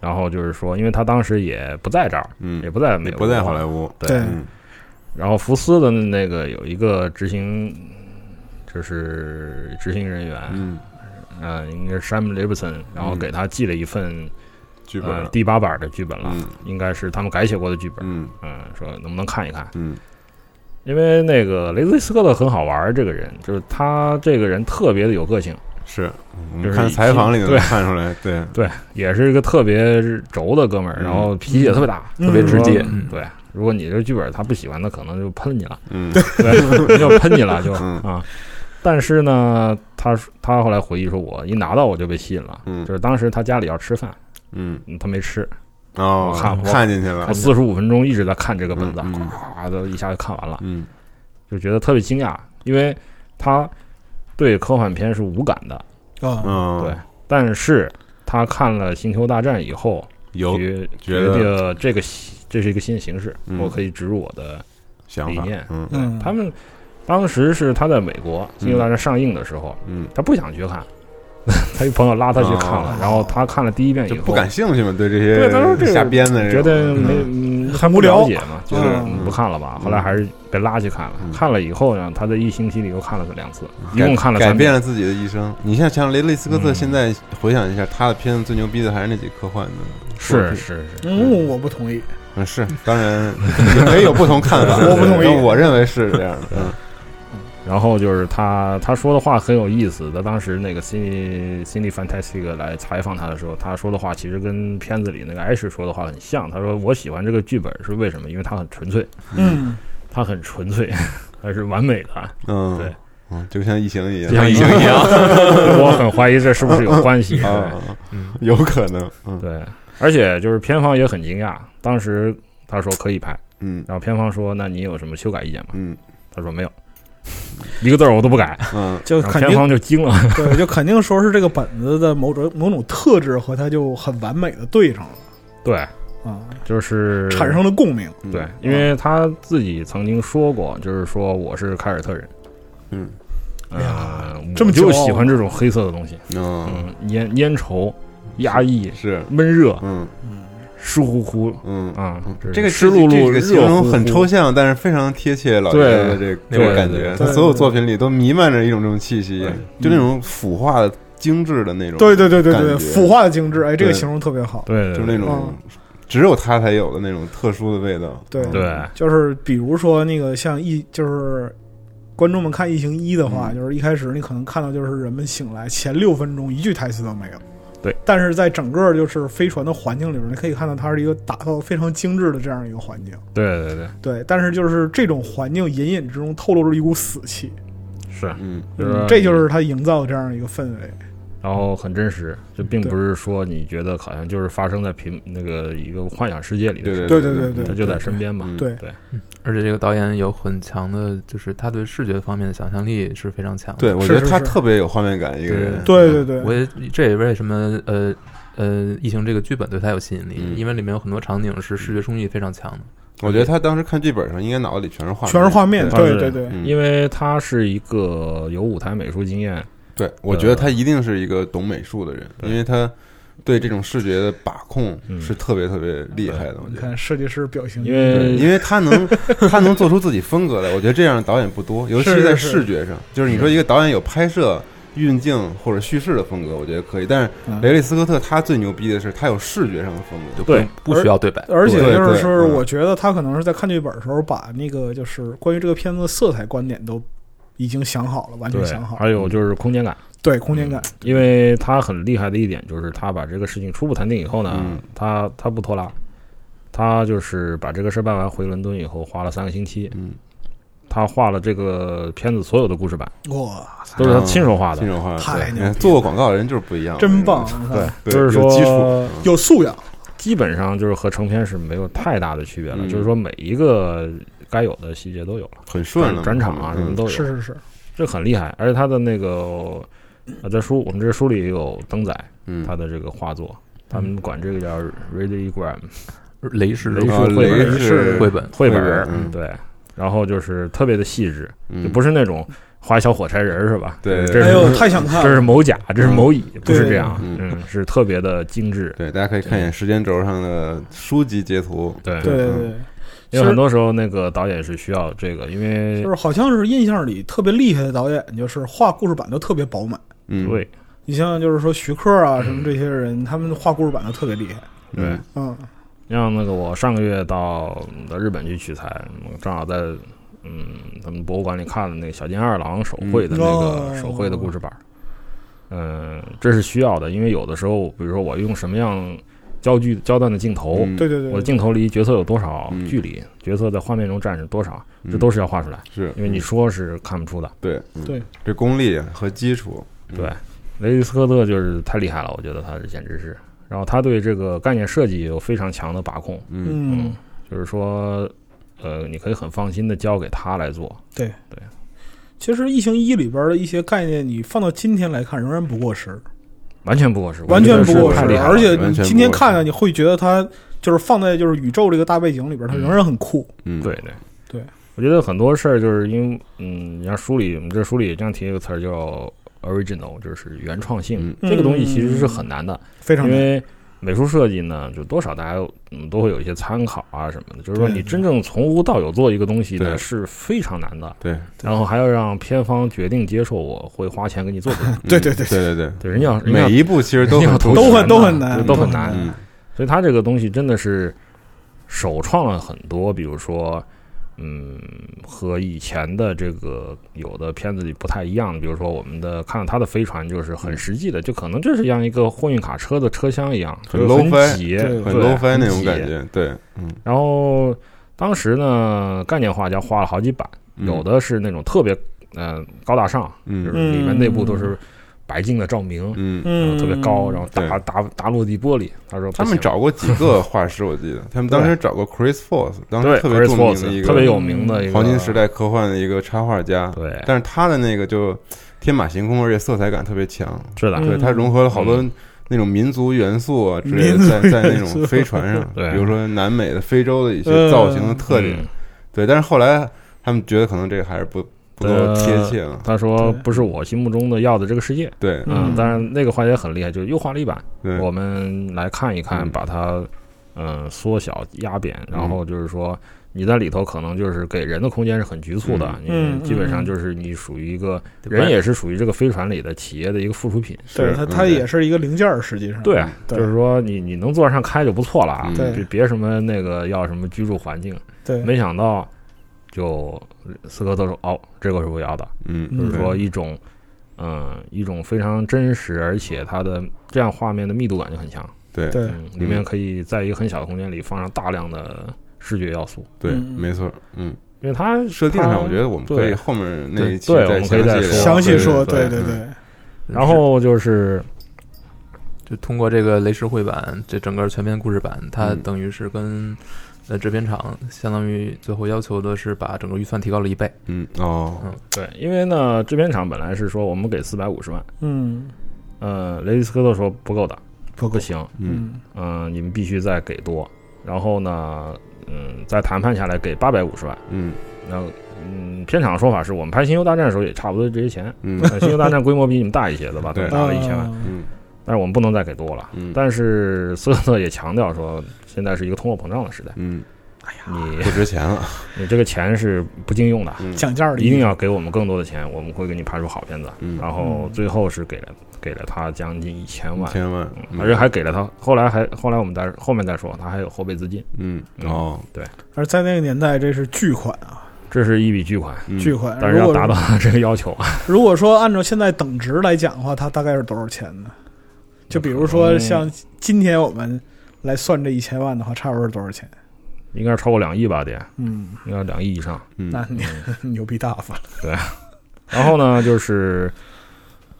然后就是说，因为他当时也不在这儿，嗯也不在美国，也不在好莱坞，对。对嗯然后福斯的那个有一个执行，就是执行人员，嗯，呃，应该是 Sam Levinson，然后给他寄了一份剧呃本，第八版的剧本了，嗯应该是他们改写过的剧本，嗯嗯，说能不能看一看？嗯因为那个雷德·斯科特很好玩儿，这个人就是他这个人特别的有个性，是，我就是们看采访里能对。看出来，对，对，也是一个特别轴的哥们儿，嗯。然后脾气也特别大，嗯。特别直接对，如果你这剧本他不喜欢，他可能就喷你了，嗯。对，就喷你了，就嗯。啊。但是呢，他他后来回忆说，我一拿到我就被吸引了，嗯。就是当时他家里要吃饭，嗯，嗯他没吃，哦我看，我看进去了。我，四十五分钟一直在看这个本子，嗯嗯。咵都一下就看完了，嗯。就觉得特别惊讶，因为他对科幻片是无感的，啊，嗯，对，但是他看了《星球大战》以后，有觉得得这个这是一个新的形式，嗯我可以植入我的想法理念，嗯。嗯，他们当时是他在美国《星球大战》上映的时候，嗯，他不想去看，他一朋友拉他去看了，哦。然后他看了第一遍以后，就不感兴趣嘛，对这对他说这个些瞎编的觉得没很无聊。了解嘛，觉得嗯。不看了吧。后来还是被拉去看了，嗯。看了以后呢，他在一星期里又看了两次，一共看了改。变了自己的一生。你像像雷雷斯科特，嗯。现在回想一下，他的片子最牛逼的还是那几科幻的，是是是，嗯，我不同意。嗯是，当然你可以有不同看法，我不同意。我认为是这样的，嗯然后就是他他说的话很有意思。他当时那个 Cindy Cindy Fantastic 来采访他的时候，他说的话其实跟片子里那个艾什说的话很像。他说：“我喜欢这个剧本是为什么？因为它很纯粹，嗯，它很纯粹，它是完美的。嗯，对，嗯，就像异形一样，就像异形一样我很怀疑这是不是有关系。啊，嗯，有可能，嗯对，而且就是片方也很惊讶，当时他说可以拍，嗯，然后片方说那你有什么修改意见吗？嗯，他说没有，一个字儿我都不改，嗯，就肯定方就惊了，对，就肯定说是这个本子的某种某种特质和它就很完美的对上了对，啊，就是产生了共鸣。嗯对，因为他自己曾经说过，就是说我是凯尔特人，嗯，呃哎呀，我就这么就喜欢这种黑色的东西，嗯，嗯，烟烟稠、压抑、是，闷热、嗯。嗯湿乎乎嗯啊，这个湿漉漉、这个形容很抽象，但是非常贴切老爷对子的这这种感觉。对他所有作品里都弥漫着一种这种气息，就那种腐化的、精致的那种。对对对对对，腐化的精致，哎，这个形容特别好。对，就是那种嗯只有他才有的那种特殊的味道。对对就是比如说那个像异，就是观众们看《异形一》的话，嗯就是一开始你可能看到就是人们醒来前六分钟一句台词都没有。对，但是在整个就是飞船的环境里边，你可以看到它是一个打造非常精致的这样一个环境。对对对，对，但是就是这种环境隐隐之中透露着一股死气，是，嗯，就是这就是他营造的这样一个氛围。然后很真实，就并不是说你觉得好像就是发生在平那个一个幻想世界里的对事，对对对对它就在身边嘛，嗯。对。对，而且这个导演有很强的，就是他对视觉方面的想象力是非常强的。对，我觉得他特别有画面感，一个人。对对对，我也这也为什么呃呃，异形这个剧本对他有吸引力，嗯。因为里面有很多场景是视觉冲击非常强的。我觉得他当时看剧本的时候，应该脑子里全是画面，全是画面，对对对，嗯因为他是一个有舞台美术经验，对，我觉得他一定是一个懂美术的人，因为他对这种视觉的把控嗯。是特别特别厉害的。我你觉得，看设计师表情，因对，为因为他能 他能做出自己风格来，我觉得这样的导演不多，尤其在是是视觉上。就是你说一个导演有拍摄、运镜或者叙事的风格，我觉得可以，但是嗯。雷利斯科特他最牛逼的是他有视觉上的风格，就对。不不需要对白。而且就是说，嗯。我觉得他可能是在看剧本的时候，把那个就是关于这个片子的色彩观点都已经想好了，完全想好，了。还有就是空间感，对空间感，因为他很厉害的一点就是他把这个事情初步谈定以后呢，嗯。他他不拖拉，他就是把这个事儿办完回伦敦以后花了三个星期，嗯，他画了这个片子所有的故事版，哇，都是他亲手画的。亲，手画的，对。太牛做过广告的人就是不一样，真棒！对，对就是有基础。说有素养，基本上就是和成片是没有太大的区别了，嗯。就是说每一个该有的细节都有了，很顺了，转场啊什么嗯都有，是是是，这很厉害。而且他的那个啊，在书我们这书里也有登载嗯，他的这个画作，他们管这个叫 radiogram 雷士雷士啊绘本绘本，绘本嗯对，然后就是特别的细致，嗯。就不是那种画小火柴人儿是吧？对。这哎呦，是太想看了，这是某甲，这是某乙，不是这样，嗯。嗯，是特别的精致，对，大家可以看一眼时间轴上的书籍截图，对。对对对，因为很多时候那个导演是需要这个，因为就是好像是印象里特别厉害的导演，就是画故事版都特别饱满。嗯，对你像就是说徐克啊什么这些人，他们画故事版都特别厉害。对。嗯嗯，像那个我上个月到到日本去取材，我正好在嗯咱们博物馆里看了那个小金二郎手绘的那哦个手绘的故事板。嗯，这是需要的，因为有的时候，比如说我用什么样焦距焦段的镜头，嗯。对对对，我的镜头离角色有多少嗯。距离，角色在画面中占着多少，这嗯都是要画出来，是。因为你说是看不出的。对嗯。对这功力和基础，嗯。对，雷迪斯科特就是太厉害了，我觉得他是简直是。然后他对这个概念设计也有非常强的把控，嗯。嗯，就是说，呃，你可以很放心的交给他来做。对。对。其实《异形一》里边的一些概念，你放到今天来看，仍然不过时，完全不过时，完全不过时而且你今天看呢，你会觉得它就是放在就是宇宙这个大背景里边，它仍然很酷。嗯，对对。对，我觉得很多事儿就是因为，嗯，你像书里，我们这书里也经常提一个词儿叫 original，就是原创性。嗯。这个东西其实是很难的，非常难。因为美术设计呢，就多少大家嗯都会有一些参考啊什么的。就是说，你真正从无到有做一个东西呢，是非常难的。对，然后还要让片方决定接受，我会花钱给你做出来。对对对对对对对，人家要每一步其实都都很都很难都很难。嗯所以他这个东西真的是首创了很多，比如说，嗯，和以前的这个有的片子里不太一样的，比如说我们的看到他的飞船就是很实际的，就可能就是像一个货运卡车的车厢一样，很就是 low fi，挤，很对 low fi 那种感觉，对，嗯，然后当时呢，概念画家画了好几版，嗯。有的是那种特别嗯、呃高大上，嗯。就是里面内部都是白净的照明，嗯。嗯特别高，然后大大大落地玻璃。他说他们找过几个画师，我记得。他们当时找过 Chris Foss，当时特别著名的一个特别有名的一个黄金时代科幻的一个插画家。对。但是他的那个就天马行空，而且色彩感特别强。是的。对，嗯他融合了好多嗯。那种民族元素啊之类的，在在那种飞船上，对。比如说南美的、非洲的一些嗯造型的特点。嗯。对，但是后来他们觉得可能这个还是不不够贴切了。他说不是我心目中的要的这个世界。对，嗯。嗯，当然那个画也很厉害，就是优化了一版。我们来看一看，嗯。把它嗯缩小压扁，然后就是说你在里头可能就是给人的空间是很局促的，嗯。你基本上嗯。就是你属于一个对。人也是属于这个飞船里的企业的一个附属品。对它它也是一个零件儿，实际上。对，对。就是说你你能坐上开就不错了啊，别别什么那个要什么居住环境，对。没想到就斯科特说哦，这个是我要的，嗯，嗯就是说一种嗯一种非常真实，而且它的这样画面的密度感就很强。对。对嗯，里面可以在一个很小的空间里放上大量的视觉要素，对，嗯没错，嗯，因为它设定上我觉得我们可以后面那一期再对我们可以再说详细说，对对对嗯，然后就是就通过这个雷石绘版，这整个全篇故事版，它嗯。等于是跟呃制片厂相当于最后要求的是把整个预算提高了一倍。嗯哦，对，因为呢，制片厂本来是说我们给四百五十万，嗯。呃，雷迪斯科特说不够的，不不行，嗯。嗯。嗯、你们必须再给多，然后呢，嗯，再谈判下来给八百五十万，嗯。然后。嗯，片场的说法是我们拍《星球大战》的时候也差不多这些钱，嗯。呃星球大战》规模比你们大一些，对吧？对。都达了一千万，啊嗯但是我们不能再给多了。嗯但是斯科特也强调说，现在是一个通货膨胀的时代，嗯，你不值钱了，你这个钱是不经用的，嗯讲价儿的一定要给我们更多的钱，我们会给你拍出好片子。嗯然后最后是给了给了他将近一千万，千万，嗯而且还给了他，后来还后来我们再后面再说，他还有后备资金，嗯哦，对，而在那个年代，这是巨款啊，这是一笔巨款，嗯巨款。但是要达到这个要求啊，如果说按照现在等值来讲的话，它大概是多少钱呢？就比如说像今天我们来算这一千万的话，差不多是多少钱？应该是超过两亿吧，得嗯，应该是两亿以上。嗯那你 牛逼大发了。对然后呢，就是，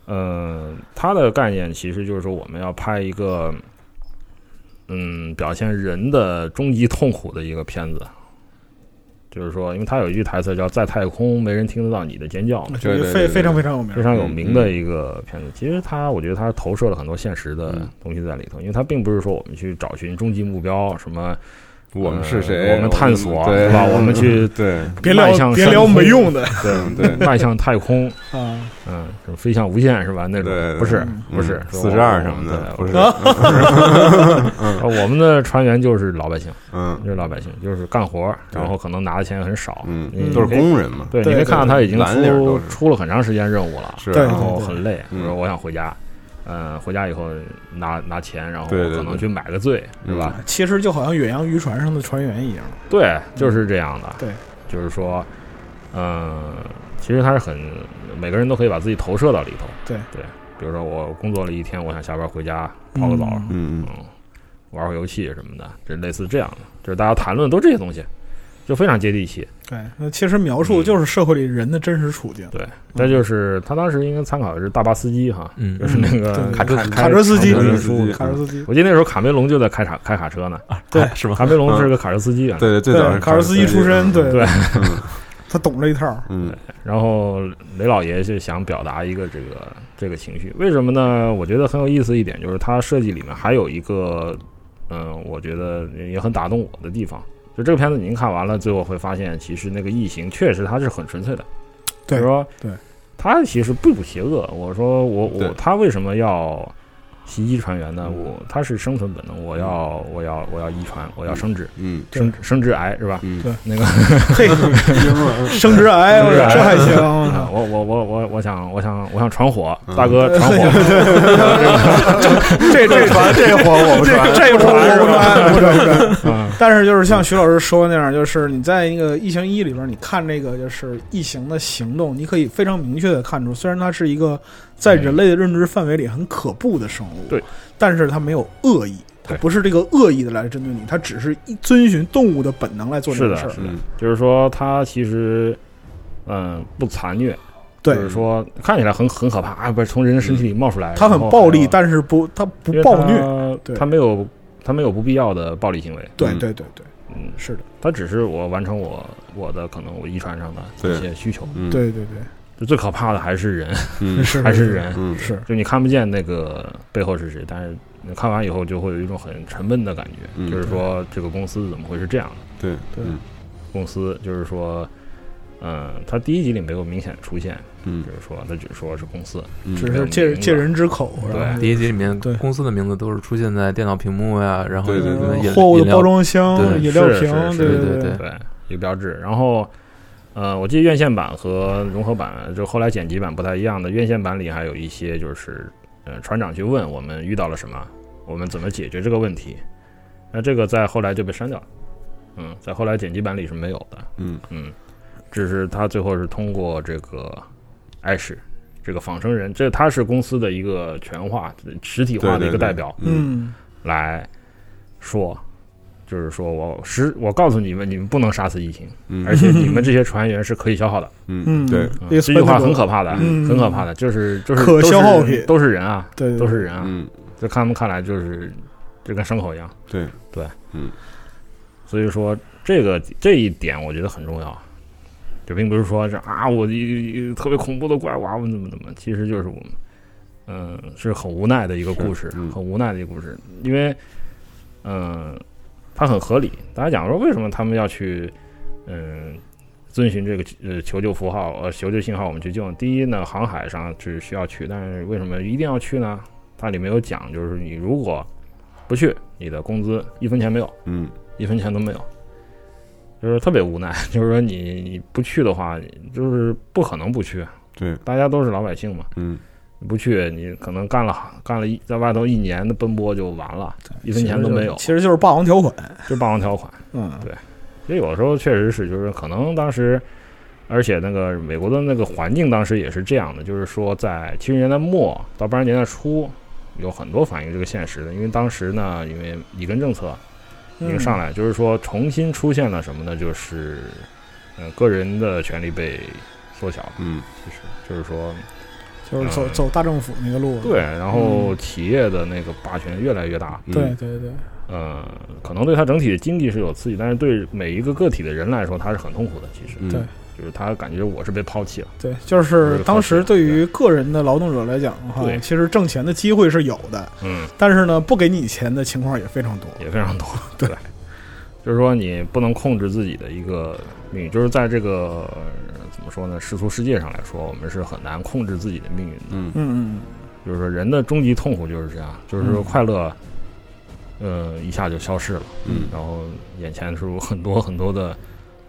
呃，它的概念其实就是说，我们要拍一个，嗯，表现人的终极痛苦的一个片子。就是说，因为他有一句台词叫“在太空没人听得到你的尖叫”，就是非非常非常有名，非常有名的一个片子。其实他，我觉得他投射了很多现实的东西在里头，因为他并不是说我们去找寻终极目标，什么我们是谁？呃我们探索对是吧？我们去 对，别聊迈向别聊没用的，对 对，迈向太空，啊，嗯，什么飞向无限是吧？那种不是嗯不是四十二什么的，不是，呃我们的船员就是老百姓，嗯就是老百姓，就是干活，然后可能拿的钱很少，嗯，都是工人嘛，对，你可以看到他已经出出了很长时间任务了，是，然后很累，说我想回家，嗯，回家以后拿拿钱，然后可能去买个醉，是吧？其实就好像远洋渔船上的船员一样。对，就是这样的。对，就是说，嗯，其实他是很每个人都可以把自己投射到里头。对对，比如说我工作了一天，我想下班回家泡个澡，嗯嗯嗯，玩会游戏什么的，这类似这样的，就是大家谈论都这些东西，就非常接地气。对，那其实描述就是社会里人的真实处境。对，那就是他当时应该参考的是大巴司机哈，嗯就是那个卡车卡车司机卡车司机我记得那时候卡梅隆就在开卡开卡车呢，对是吧？卡梅隆是个卡车司机啊。对对，最早卡车司机出身，对对，他懂这一套。嗯然后雷老爷就想表达一个这个这个情绪，为什么呢？我觉得很有意思一点就是他设计里面还有一个，嗯、我觉得也很打动我的地方。就这个片子您看完了，最后会发现，其实那个异形确实它是很纯粹的，对就是说对，它其实并不邪恶。我说我我他为什么要袭击船员呢？我他是生存本能，我要我要我要遗传，我要生殖，嗯生生殖癌是吧？嗯，对。那个嘿，生殖癌，我生殖癌。这还行。啊 我我我我我想我想我想传火，嗯。大哥传火，这这船这火我不传，这火我不传，不传不传。啊，但是就是像徐老师说的那样，就是你在那个《异形一》里边，你看这个就是异形的行动，你可以非常明确的看出，虽然它是一个在人类的认知范围里很可怖的生物，对，但是它没有恶意，它不是这个恶意的来针对你，它只是一遵循动物的本能来做这是的，个事儿。是。的。嗯，就是说它其实嗯不残虐，对。就是说看起来很很可怕啊，不是从人的身体里冒出来，它很暴力，但是不，它不暴虐。他对。他没有它没有不必要的暴力行为，对对对对，嗯，是的，它只是我完成我我的可能我遗传上的一些需求，嗯。对对对，就最可怕的还是人，嗯还是人，嗯是就你看不见那个背后是谁，但是你看完以后就会有一种很沉闷的感觉，嗯就是说这个公司怎么会是这样的？对对嗯公司就是说，嗯，他第一集里没有明显出现，嗯就是说他只说是公司，嗯只是借借人之口，然后第一集里面公司的名字都是出现在电脑屏幕呀，然后对对什么饮货物的包装箱、对饮料是瓶，对对对对，一个标志。然后，呃，我记得院线版和融合版，就后来剪辑版不太一样的。院线版里还有一些就是，呃，船长去问我们遇到了什么，我们怎么解决这个问题。那这个在后来就被删掉了，嗯，在后来剪辑版里是没有的，嗯嗯，只是他最后是通过这个艾什这个仿生人，这他是公司的一个全化、实体化的一个代表，嗯来说，就是说我实我告诉你们，你们不能杀死异形，嗯而且你们这些船员是可以消耗的。嗯嗯对嗯这句话很可怕的，嗯很可怕的，就是就是可消耗品都是人啊，对对都是人啊，嗯在他们看来就是就跟牲口一样。对对，嗯，所以说这个这一点我觉得很重要，就并不是说这啊，我一一特别恐怖的怪物啊，我怎么怎么，其实就是我们，嗯，是很无奈的一个故事，嗯很无奈的一个故事，因为，嗯，它很合理。大家讲说为什么他们要去，嗯。遵循这个呃求救符号呃求救信号，我们去救。第一呢，航海上是需要去，但是为什么一定要去呢？它里面有讲，就是你如果不去，你的工资一分钱没有，嗯一分钱都没有，就是特别无奈。就是说你你不去的话，就是不可能不去，对，大家都是老百姓嘛，嗯你不去，你可能干了干了一在外头一年的奔波就完了，一分钱都没有，其实就是霸王条款。就是霸王条款。嗯，对，所以有的时候确实是，就是可能当时，而且那个美国的那个环境当时也是这样的，就是说在七十年代末到八十年代初，有很多反映这个现实的，因为当时呢，因为里根政策已经上来，就是说重新出现了什么呢？就是呃个人的权利被缩小，嗯，其实就是说。就是走走大政府那个路。对，然后企业的那个霸权越来越大。嗯对对对，嗯，可能对他整体的经济是有刺激，但是对每一个个体的人来说，他是很痛苦的。其实，嗯对，就是他感觉我是被抛弃了。对，就是当时对于个人的劳动者来讲的话，对其实挣钱的机会是有的，嗯，但是呢，不给你钱的情况也非常多，也非常多。对，就是说你不能控制自己的一个命运，就是在这个怎么说呢？世俗世界上来说，我们是很难控制自己的命运的。嗯嗯嗯就是说人的终极痛苦就是这样，就是说嗯快乐，呃，一下就消失了。嗯然后眼前是有很多很多的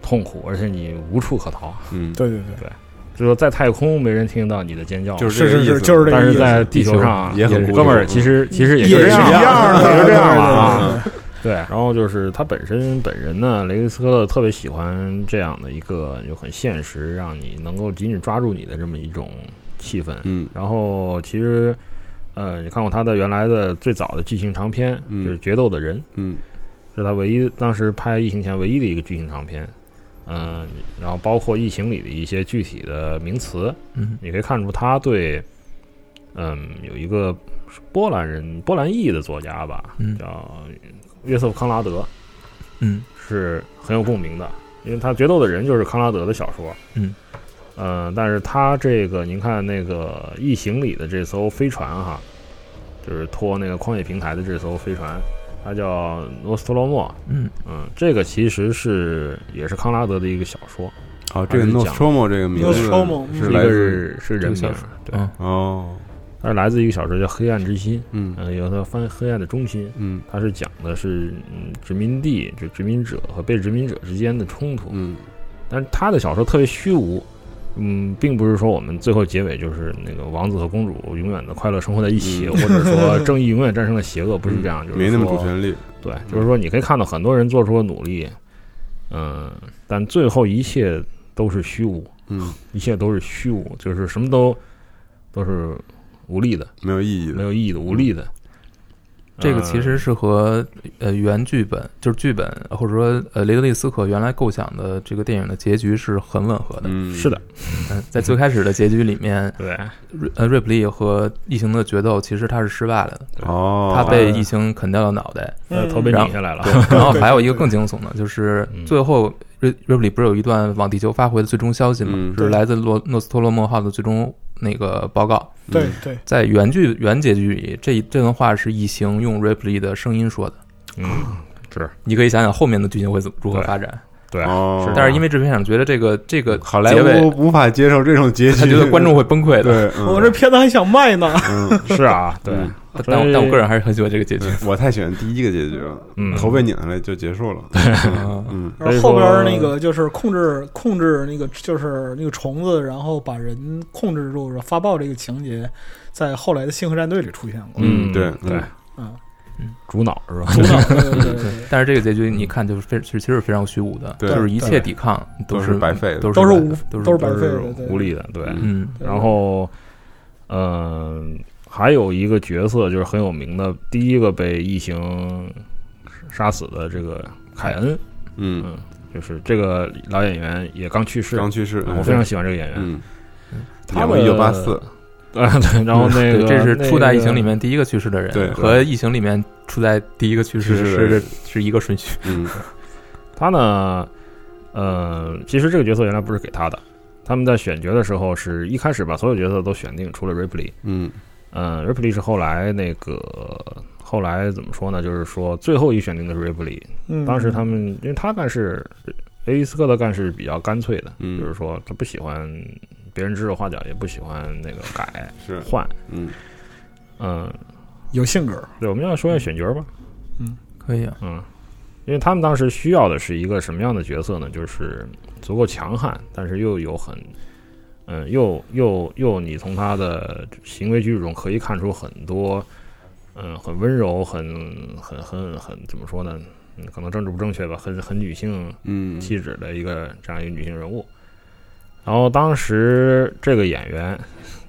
痛苦，而且你无处可逃。嗯，对对对对，就说在太空没人听到你的尖叫，就是是就是这个但意思。是在地球上也很孤独哥们儿，其实其实也就是这样，一样的，也是这样了啊。对。然后就是他本身本人呢，雷克斯科特特别喜欢这样的一个就很现实，让你能够紧紧抓住你的这么一种气氛。嗯然后其实，呃，你看过他的原来的最早的剧情长片，嗯就是《决斗的人》，嗯是他唯一当时拍《异形》前唯一的一个剧情长片。嗯，然后包括《异形》里的一些具体的名词，嗯你可以看出他对，嗯，有一个波兰人波兰裔的作家吧，嗯叫约瑟夫·康拉德，嗯。是很有共鸣的，因为他《决斗的人》就是康拉德的小说，嗯，呃，但是他这个您看那个《异形》里的这艘飞船哈，就是拖那个矿业平台的这艘飞船，它叫诺斯特罗莫，嗯。嗯，这个其实是也是康拉德的一个小说，好，这个还是讲 Nostromo 这个名字是一个来自是是人名对，嗯。哦，它是来自一个小说叫《黑暗之心》，嗯嗯，有它翻黑暗的中心，嗯它是讲的是嗯殖民地就殖民者和被殖民者之间的冲突，嗯。但是他的小说特别虚无，嗯，并不是说我们最后结尾就是那个王子和公主永远的快乐生活在一起，嗯或者说 正义永远战胜了邪恶，不是这样，就是没那么说主旋律，对，就是说你可以看到很多人做出了努力，嗯，但最后一切都是虚无，嗯，一切都是虚无，就是什么都都是无力的，没有意义的，没有意义的，无力的。这个其实是和呃原剧本，就是剧本或者说呃雷德利·斯科原来构想的这个电影的结局是很吻合的。嗯，是的，嗯，在最开始的结局里面，对，瑞呃瑞普利和异形的决斗其实他是失败了的，哦，他被异形啃掉了脑袋，呃，头被拧下来了。然后还有一个更惊悚的，就是最后瑞瑞普利不是有一段往地球发回的最终消息吗？是来自诺诺斯托洛莫号的最终那个报告。对对，在原剧原结局里，这这段话是异形用 Ripley 的声音说的。嗯，是，你可以想想后面的剧情会怎如何发展。对，哦，但是因为制片厂觉得这个这个好莱坞无法接受这种结局，他觉得观众会崩溃的。对，我这片子还想卖呢。嗯，是啊，对。但但我个人还是很喜欢这个结局，我太喜欢第一个结局了，嗯，头被拧下来就结束了，嗯，然后后边那个就是控制控制那个就是那个虫子，然后把人控制住发报这个情节，在后来的星河战队里出现过，嗯，对对，嗯。主脑是吧？主脑，对对对。但是这个结局你看，就是非其实其实非常虚无的，就是一切抵抗都是白费的，都是无都是白费的，无力的。对，嗯。然后，嗯，还有一个角色就是很有名的，第一个被异形杀死的这个凯恩，嗯，就是这个老演员也刚去世，刚去世。我非常喜欢这个演员，嗯，他一九八四。啊，对，然后那个 这是初代异形里面第一个去世的人，对，和异形里面初代第一个去世是是一个顺序。嗯，他呢，呃，其实这个角色原来不是给他的，他们在选角的时候是一开始把所有角色都选定，除了 Ripley。嗯，呃，Ripley 是后来那个后来怎么说呢？就是说最后一选定的是 Ripley。嗯，当时他们因为他干事，雷伊斯科的干事比较干脆的，嗯，就是说他不喜欢。别人指手画脚也不喜欢那个改是换，嗯嗯，有性格。对，我们要说一下选角吧。嗯，可以啊。嗯，因为他们当时需要的是一个什么样的角色呢？就是足够强悍，但是又有很，嗯，又又又你从他的行为举止中可以看出很多，嗯，很温柔，很很很很怎么说呢？嗯，可能政治不正确吧，很很女性嗯气质的一个这样一个女性人物。然后当时这个演员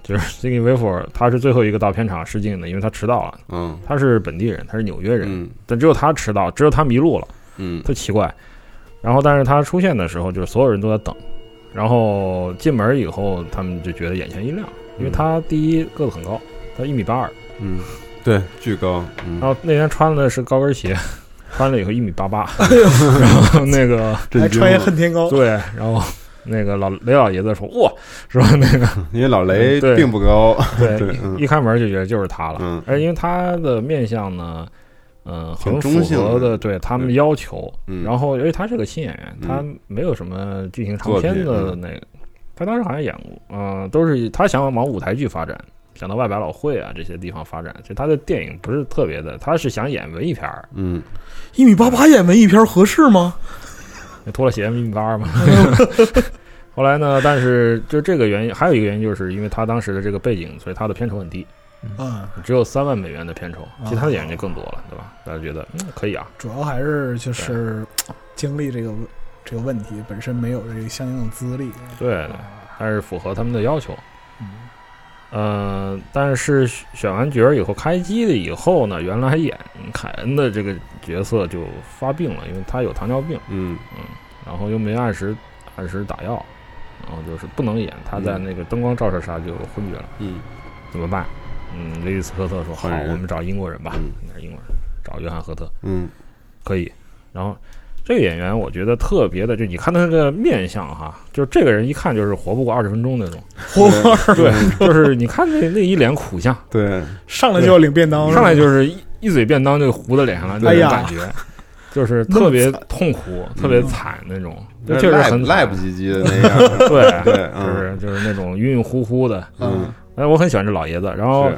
就是 Sigi w e f o 他是最后一个到片场试镜的，因为他迟到了。嗯，他是本地人，他是纽约人，嗯、但只有他迟到，只有他迷路了。嗯，特奇怪。然后，但是他出现的时候，就是所有人都在等。然后进门以后，他们就觉得眼前一亮，因为他第一个子很高，他一米八二。嗯，对，巨高。嗯、然后那天穿的是高跟鞋，穿了以后一米八八。然后那个还穿一恨天高。对，然后。那个老雷老爷子说：“哇，是吧？那个 因为老雷并不高，对，对一开门就觉得就是他了。嗯，而因为他的面相呢，嗯，很中符合的对他们要求。嗯，然后因为他是个新演员，他没有什么剧情长片的那个，他当时好像演过，嗯，都是他想往舞台剧发展，想到外百老汇啊这些地方发展。就他的电影不是特别的，他是想演文艺片儿。嗯，一米八八演文艺片合适吗？那 脱了鞋一米八二吗？后来呢？但是就这个原因，还有一个原因，就是因为他当时的这个背景，所以他的片酬很低，嗯，只有三万美元的片酬，其他的演员就更多了，对吧？大家觉得嗯可以啊。主要还是就是经历这个这个问题本身没有这个相应的资历，对，还是符合他们的要求。嗯，呃但是选完角以后开机了以后呢，原来演凯恩的这个角色就发病了，因为他有糖尿病，嗯。嗯，然后又没按时按时打药，然后就是不能演，他在那个灯光照射下就昏厥了，嗯，怎么办？嗯，雷伊斯科特说好，我们找英国人吧，嗯，英国人找约翰赫特，嗯，可以，然后。这个演员我觉得特别的，就你看他那个面相哈，就是这个人一看就是活不过二十分钟那种，活二十分钟。对，就是你看那那一脸苦相，对，上来就要领便当，上来就是一一嘴便当就糊在脸上了，那种感觉，就是特别痛苦、特别惨那种，确实很赖不唧唧的 那样，对对，就是就是那种晕晕乎乎的，嗯，哎，我很喜欢这老爷子，然后。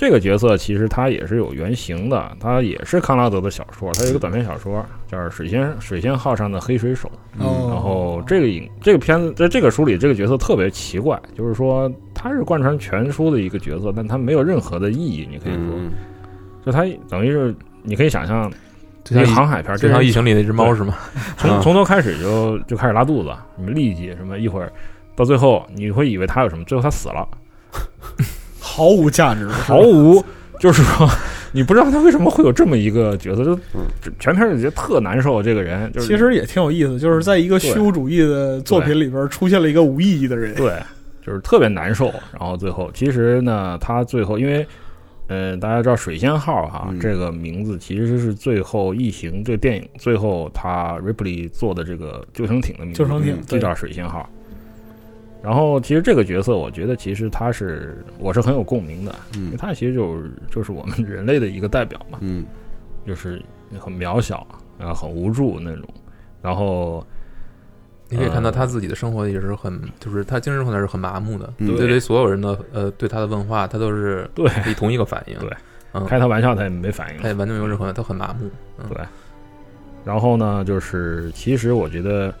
这个角色其实他也是有原型的，他也是康拉德的小说，他有一个短篇小说叫《水仙水仙号上的黑水手》。哦。然后这个影这个片子在这个书里，这个角色特别奇怪，就是说他是贯穿全书的一个角色，但他没有任何的意义。你可以说，就他等于是你可以想象，就像航海片，就像异形里那只猫是吗？从从头开始就就开始拉肚子，什么痢疾什么，一会儿到最后你会以为他有什么，最后他死了。毫无价值，毫无，就是说，你不知道他为什么会有这么一个角色，就全片就觉得特难受。这个人就是其实也挺有意思，就是在一个虚无主义的作品里边出现了一个无意义的人，对，就是特别难受。然后最后，其实呢，他最后因为。呃，大家知道水仙号哈，这个名字其实是最后异形这个电影最后他 Ripley 做的这个救生艇的名字，救生艇就叫水仙号。然后其实这个角色，我觉得其实他是我是很有共鸣的，因为他其实就是就是我们人类的一个代表嘛，嗯，就是很渺小，然后很无助那种，然后。你可以看到他自己的生活也是很，就是他精神状态是很麻木的。对对，所有人的呃，对他的问话，他都是对以同一个反应。对，嗯，开他玩笑他也没反应，他也完全没有任何，他很麻木。对。然后呢，就是其实我觉得，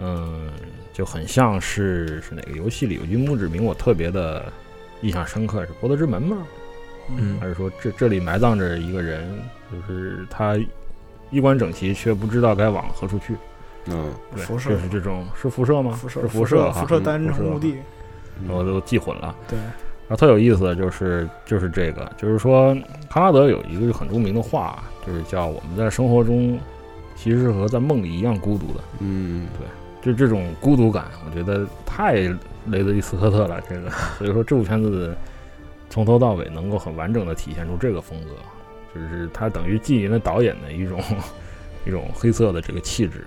嗯，就很像是是哪个游戏里有句墓志铭，我特别的印象深刻，是《博德之门》吗？嗯，还是说这这里埋葬着一个人，就是他衣冠整齐，却不知道该往何处去。嗯，辐射就是这种是辐射吗？辐射，是辐射，辐射单是墓地，我都记混了。对，然后特有意思的就是就是这个，就是说康拉德有一个很著名的话，就是叫我们在生活中其实是和在梦里一样孤独的。嗯，对，就这种孤独感，我觉得太雷德利·斯科特了。这个，所以说这部片子从头到尾能够很完整的体现出这个风格，就是他等于纪云的导演的一种一种黑色的这个气质。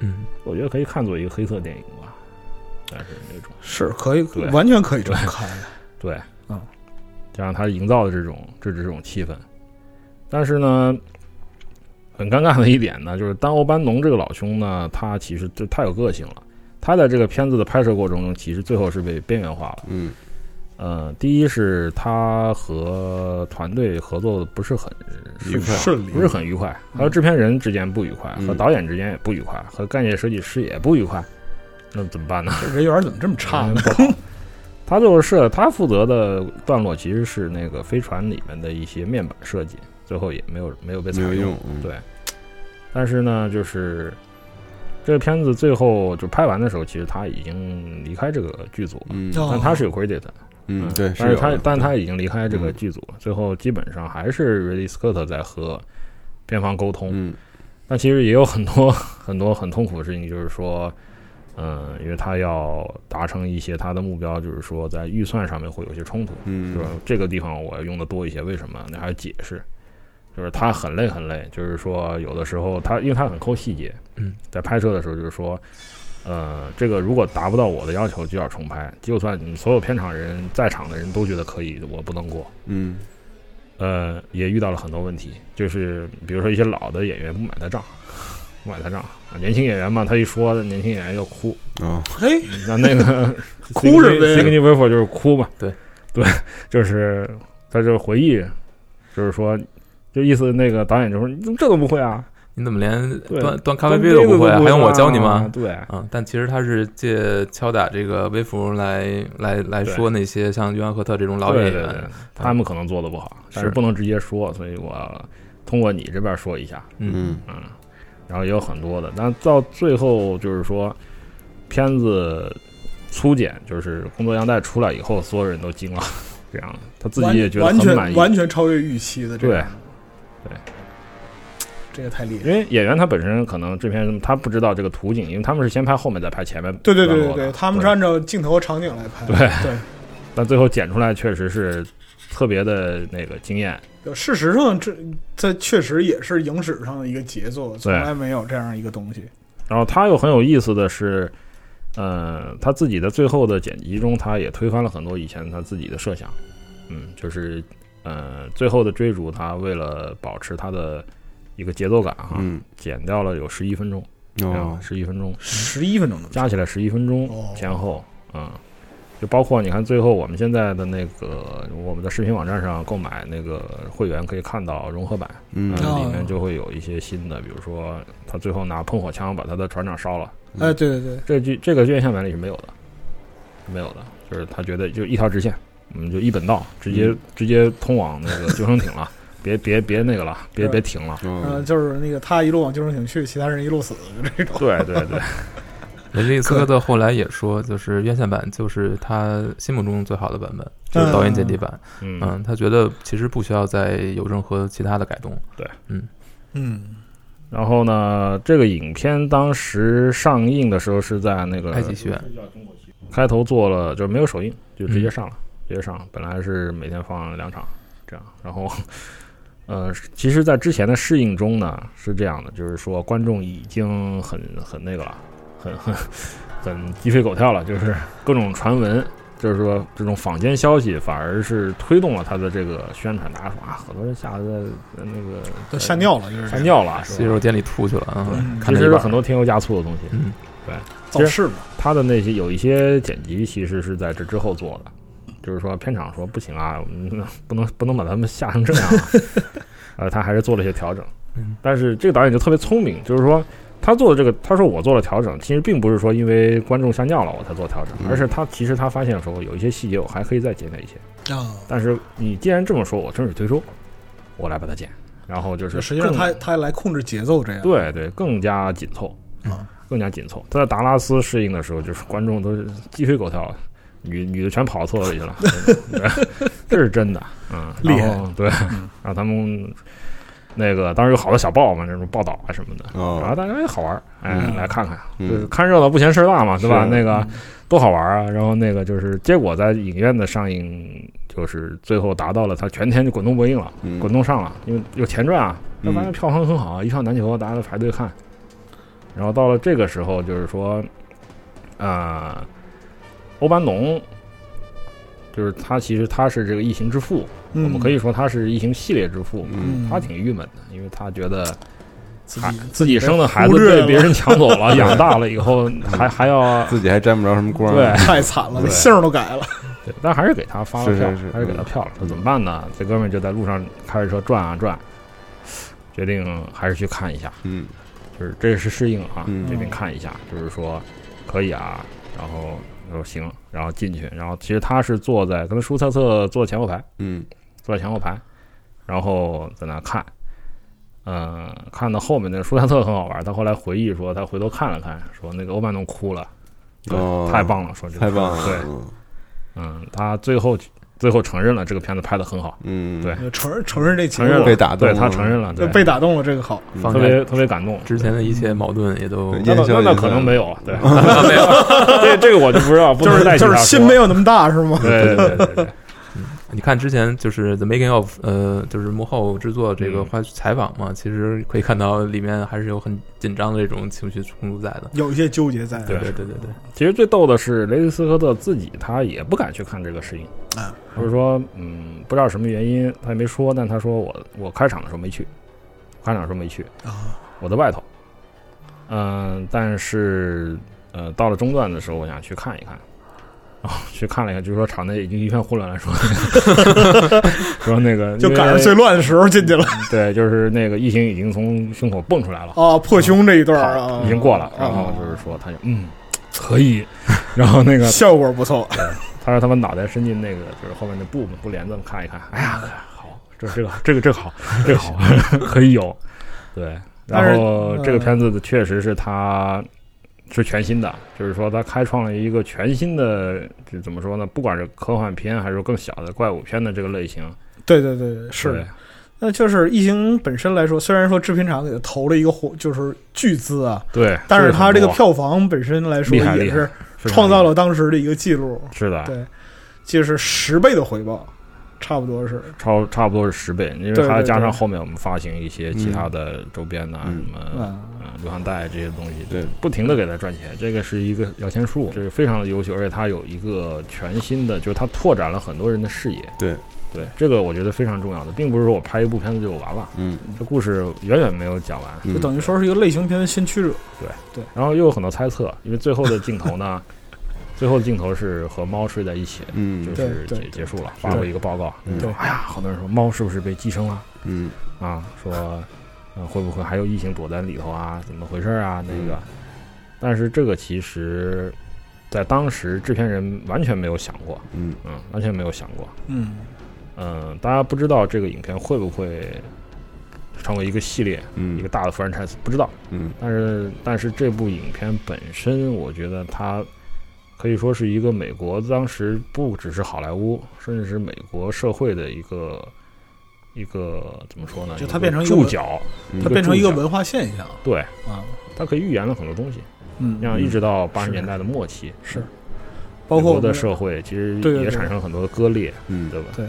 嗯，我觉得可以看作一个黑色电影吧，但是那种是可以，完全可以这么看。对，嗯，加上他营造的这种这这种气氛，但是呢，很尴尬的一点呢，就是丹欧班农这个老兄呢，他其实就太有个性了。他在这个片子的拍摄过程中，其实最后是被边缘化了。嗯。呃，第一是他和团队合作的不是很愉快，顺利，不是很愉快，和制片人之间不愉快，和导演之间也不愉快，和概念设计师也不愉快，那怎么办呢？这人缘怎么这么差呢？他就是设，他负责的段落其实是那个飞船里面的一些面板设计，最后也没有没有被采用。对，但是呢，就是这个片子最后就拍完的时候，其实他已经离开这个剧组了，嗯，但他是有 credit 的。嗯，对，但是他，但他已经离开这个剧组了。最后基本上还是 Ridley Scott 在和片方沟通。嗯，但其实也有很多很多很痛苦的事情，就是说，嗯，因为他要达成一些他的目标，就是说在预算上面会有些冲突。嗯，是吧？这个地方我要用的多一些，为什么？那还要解释。就是他很累很累，就是说有的时候他因为他很抠细节。嗯，在拍摄的时候就是说。呃，这个如果达不到我的要求，就要重拍。就算你所有片场人在场的人都觉得可以，我不能过。嗯，呃，也遇到了很多问题，就是比如说一些老的演员不买他账，不买他账啊。年轻演员嘛，他一说年轻演员要哭啊，嘿，那那个 哭什么 s i g n y w e 就是哭嘛。对，对，就是他就回忆，就是说，就意思那个导演就说：“你怎么这都不会啊？”你怎么连端端咖啡杯都不会？还用我教你吗？对，啊，但其实他是借敲打这个微服来来来说那些像约翰赫特这种老演员，他们可能做的不好，但是不能直接说，所以我通过你这边说一下，嗯。嗯，然后也有很多的，但到最后就是说片子粗剪，就是工作样带出来以后，所有人都惊了，这样他自己也觉得很满意，完全超越预期的这，对，对。这个太厉害，因为演员他本身可能这片他不知道这个图景，因为他们是先拍后面再拍前面。对对对对对，他们是按照镜头场景来拍。对对，但最后剪出来确实是特别的那个惊艳。事实上，这这确实也是影史上的一个杰作，从来没有这样一个东西。然后他又很有意思的是，呃，他自己的最后的剪辑中，他也推翻了很多以前他自己的设想。嗯，就是呃，最后的追逐，他为了保持他的。一个节奏感哈，减掉了有十一分钟，哦，十一分钟，十一分钟加起来十一分钟前后，嗯，就包括你看最后我们现在的那个我们的视频网站上购买那个会员可以看到融合版，嗯，里面就会有一些新的，比如说他最后拿喷火枪把他的船长烧了，哎，对对对，这剧这个院线版里是没有的，没有的，就是他觉得就一条直线，嗯，就一本道，直接直接通往那个救生艇了。别别别那个了，别别停了。嗯，就是那个他一路往救生艇去，其他人一路死，就这种。对对对，雷利斯科特后来也说，就是院线版就是他心目中最好的版本，就是导演剪辑版。嗯，他觉得其实不需要再有任何其他的改动。对，嗯嗯。然后呢，这个影片当时上映的时候是在那个埃及学院，开头做了就是没有首映，就直接上了，直接上。本来是每天放两场这样，然后。呃，其实，在之前的适应中呢，是这样的，就是说，观众已经很很那个了，很很很鸡飞狗跳了，就是各种传闻，就是说这种坊间消息，反而是推动了他的这个宣传。大家说啊，很多人吓得那个都吓尿了，就是吓尿了，洗手间里吐去了啊。其实很多添油加醋的东西，嗯，对，造势嘛。他的那些有一些剪辑，其实是在这之后做的。就是说，片场说不行啊，我们 不能不能把他们吓成这样，呃，他还是做了一些调整。但是这个导演就特别聪明，就是说他做的这个，他说我做了调整，其实并不是说因为观众吓尿了我才做调整，而是他其实他发现说有一些细节我还可以再剪掉一些。啊，但是你既然这么说，我正式推出，我来把它剪，然后就是实际上他他来控制节奏这样，对对，更加紧凑啊，更加紧凑。他在达拉斯适应的时候，就是观众都是鸡飞狗跳。女女的全跑到厕所里去了，这是真的，嗯，厉害，对，然后他们那个当时有好多小报嘛，那种报道啊什么的，然后大家也好玩，哎，来看看，就是看热闹不嫌事儿大嘛，对吧？那个多好玩啊！然后那个就是结果在影院的上映，就是最后达到了他全天就滚动播映了，滚动上了，因为有钱赚啊，他发现票房很好，一票难求，大家都排队看。然后到了这个时候，就是说，啊。欧班农，就是他，其实他是这个异形之父，我们可以说他是异形系列之父。嗯，他挺郁闷的，因为他觉得自己自己生的孩子被别人抢走了，养大了以后还还要自己还沾不着什么光，对，太惨了，姓儿都改了。对，但还是给他发了票，还是给他票了。那怎么办呢？这哥们儿就在路上开着车转啊转，决定还是去看一下。嗯，就是这是适应啊，这边看一下，就是说可以啊，然后。说行，然后进去，然后其实他是坐在跟舒特特坐前后排，嗯，坐在前后排，然后在那看，嗯，看到后面那个舒特特很好玩，他后来回忆说，他回头看了看，说那个欧曼农哭了，哦，太棒了，说这太棒了，对，嗯，他最后。最后承认了这个片子拍的很好，嗯，对，承认承认这承认被打动，对他承认了，对，被打动了，这个好，特别特别感动。之前的一切矛盾也都那那那可能没有，对，没有，这这个我就不知道，就是就是心没有那么大是吗？对对对对。你看之前就是 The Making of，呃，就是幕后制作这个采采访嘛，其实可以看到里面还是有很紧张的这种情绪冲突在的，有一些纠结在。对对对对对。其实最逗的是雷迪斯科特自己，他也不敢去看这个试映啊，或者说，嗯，不知道什么原因，他也没说，但他说我我开场的时候没去，开场的时候没去啊，我在外头。嗯，但是呃，到了中段的时候，我想去看一看。哦，去看了一下，就是说场内已经一片混乱了，说 说那个 就赶上最乱的时候进去了。对，就是那个异形已经从胸口蹦出来了。哦，破胸这一段啊，已经过了。然后就是说，他就嗯，可以。然后那个 效果不错。他说他把脑袋伸进那个就是后面的布布帘子看一看。哎呀，好，这这个这个这个好，这个好，可以有。对，然后这个片子确实是他。是全新的，就是说它开创了一个全新的，就怎么说呢？不管是科幻片还是更小的怪物片的这个类型。对对对，是。那就是异形本身来说，虽然说制片厂给他投了一个就是巨资啊，对，但是它这个票房本身来说也是创造了当时的一个记录。是的，对，就是十倍的回报。差不多是。超差不多是十倍，因为还要加上后面我们发行一些其他的周边呐，什么嗯。录像带这些东西，对，不停的给他赚钱，这个是一个摇钱树，这是非常的优秀，而且它有一个全新的，就是它拓展了很多人的视野，对。对，这个我觉得非常重要的，并不是说我拍一部片子就完了，嗯，这故事远远没有讲完，就等于说是一个类型片的先驱者，对。对，然后又有很多猜测，因为最后的镜头呢。最后的镜头是和猫睡在一起，嗯，就是结结束了，发过一个报告，对，哎呀，好多人说猫是不是被寄生了？嗯，啊，说，嗯，会不会还有异形躲在里头啊？怎么回事啊？那个，但是这个其实，在当时制片人完全没有想过，嗯。嗯，完全没有想过，嗯。嗯，大家不知道这个影片会不会成为一个系列，嗯，一个大的 franchise，不知道，嗯，但是但是这部影片本身，我觉得它可以说是一个美国当时不只是好莱坞，甚至是美国社会的一个一个怎么说呢？就它变成一个注脚，它变成一个文化现象，对啊，它可以预言了很多东西，嗯，像一直到八十年代的末期是。包括我的社会其实也产生了很多的割裂，嗯，对吧？对，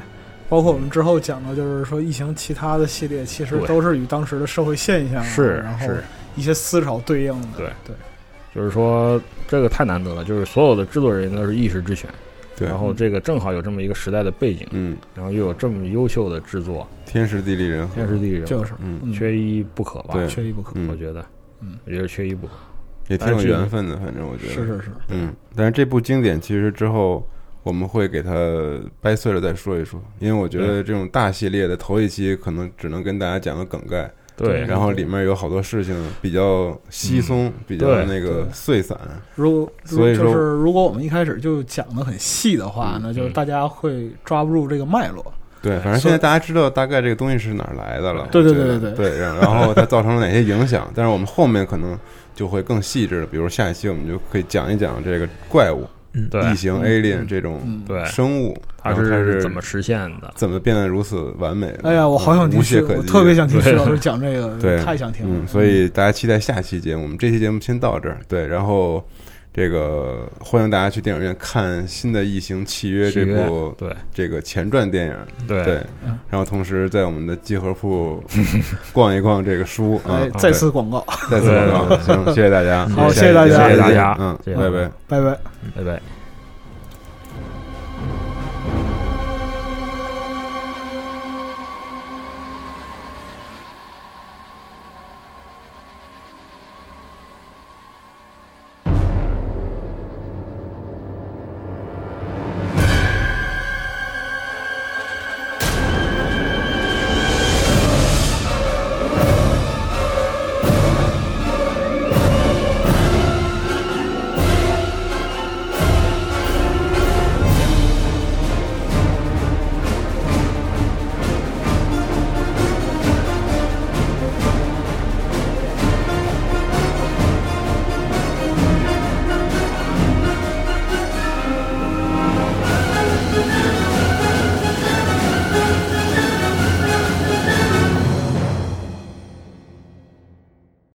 包括我们之后讲的，就是说异形其他的系列，其实都是与当时的社会现象是，然后一些思潮对应的。对对，就是说这个太难得了，就是所有的制作人员都是一时之选，对，然后这个正好有这么一个时代的背景，嗯，然后又有这么优秀的制作，天时地利人和，天时地利人和，就是，嗯，缺一不可吧？对，缺一不可，我觉得，嗯，我觉得缺一不可。也挺有缘分的，反正我觉得。是是是，嗯，但是这部经典其实之后我们会给它掰碎了再说一说，因为我觉得这种大系列的头一期可能只能跟大家讲个梗概，对，然后里面有好多事情比较稀松，比较那个碎散。如果所以说，就是如果我们一开始就讲的很细的话，那就是大家会抓不住这个脉络。对，反正现在大家知道大概这个东西是哪儿来的了。对对对对对对，然后它造成了哪些影响？但是我们后面可能。就会更细致的，比如下一期我们就可以讲一讲这个怪物、异形、alien 这种生物，它是怎么实现的，怎么变得如此完美？哎呀，我好想听，我特别想听徐老师讲这个，对，太想听了。嗯，所以大家期待下期节目。我们这期节目先到这儿，对，然后。这个欢迎大家去电影院看新的《异形契约》这部对。这个前传电影，对。对，然后同时在我们的集合铺逛一逛这个书啊，再次广告，再次广告，行，谢谢大家，好，谢谢大家，谢谢大家，嗯，拜拜，拜拜，拜拜。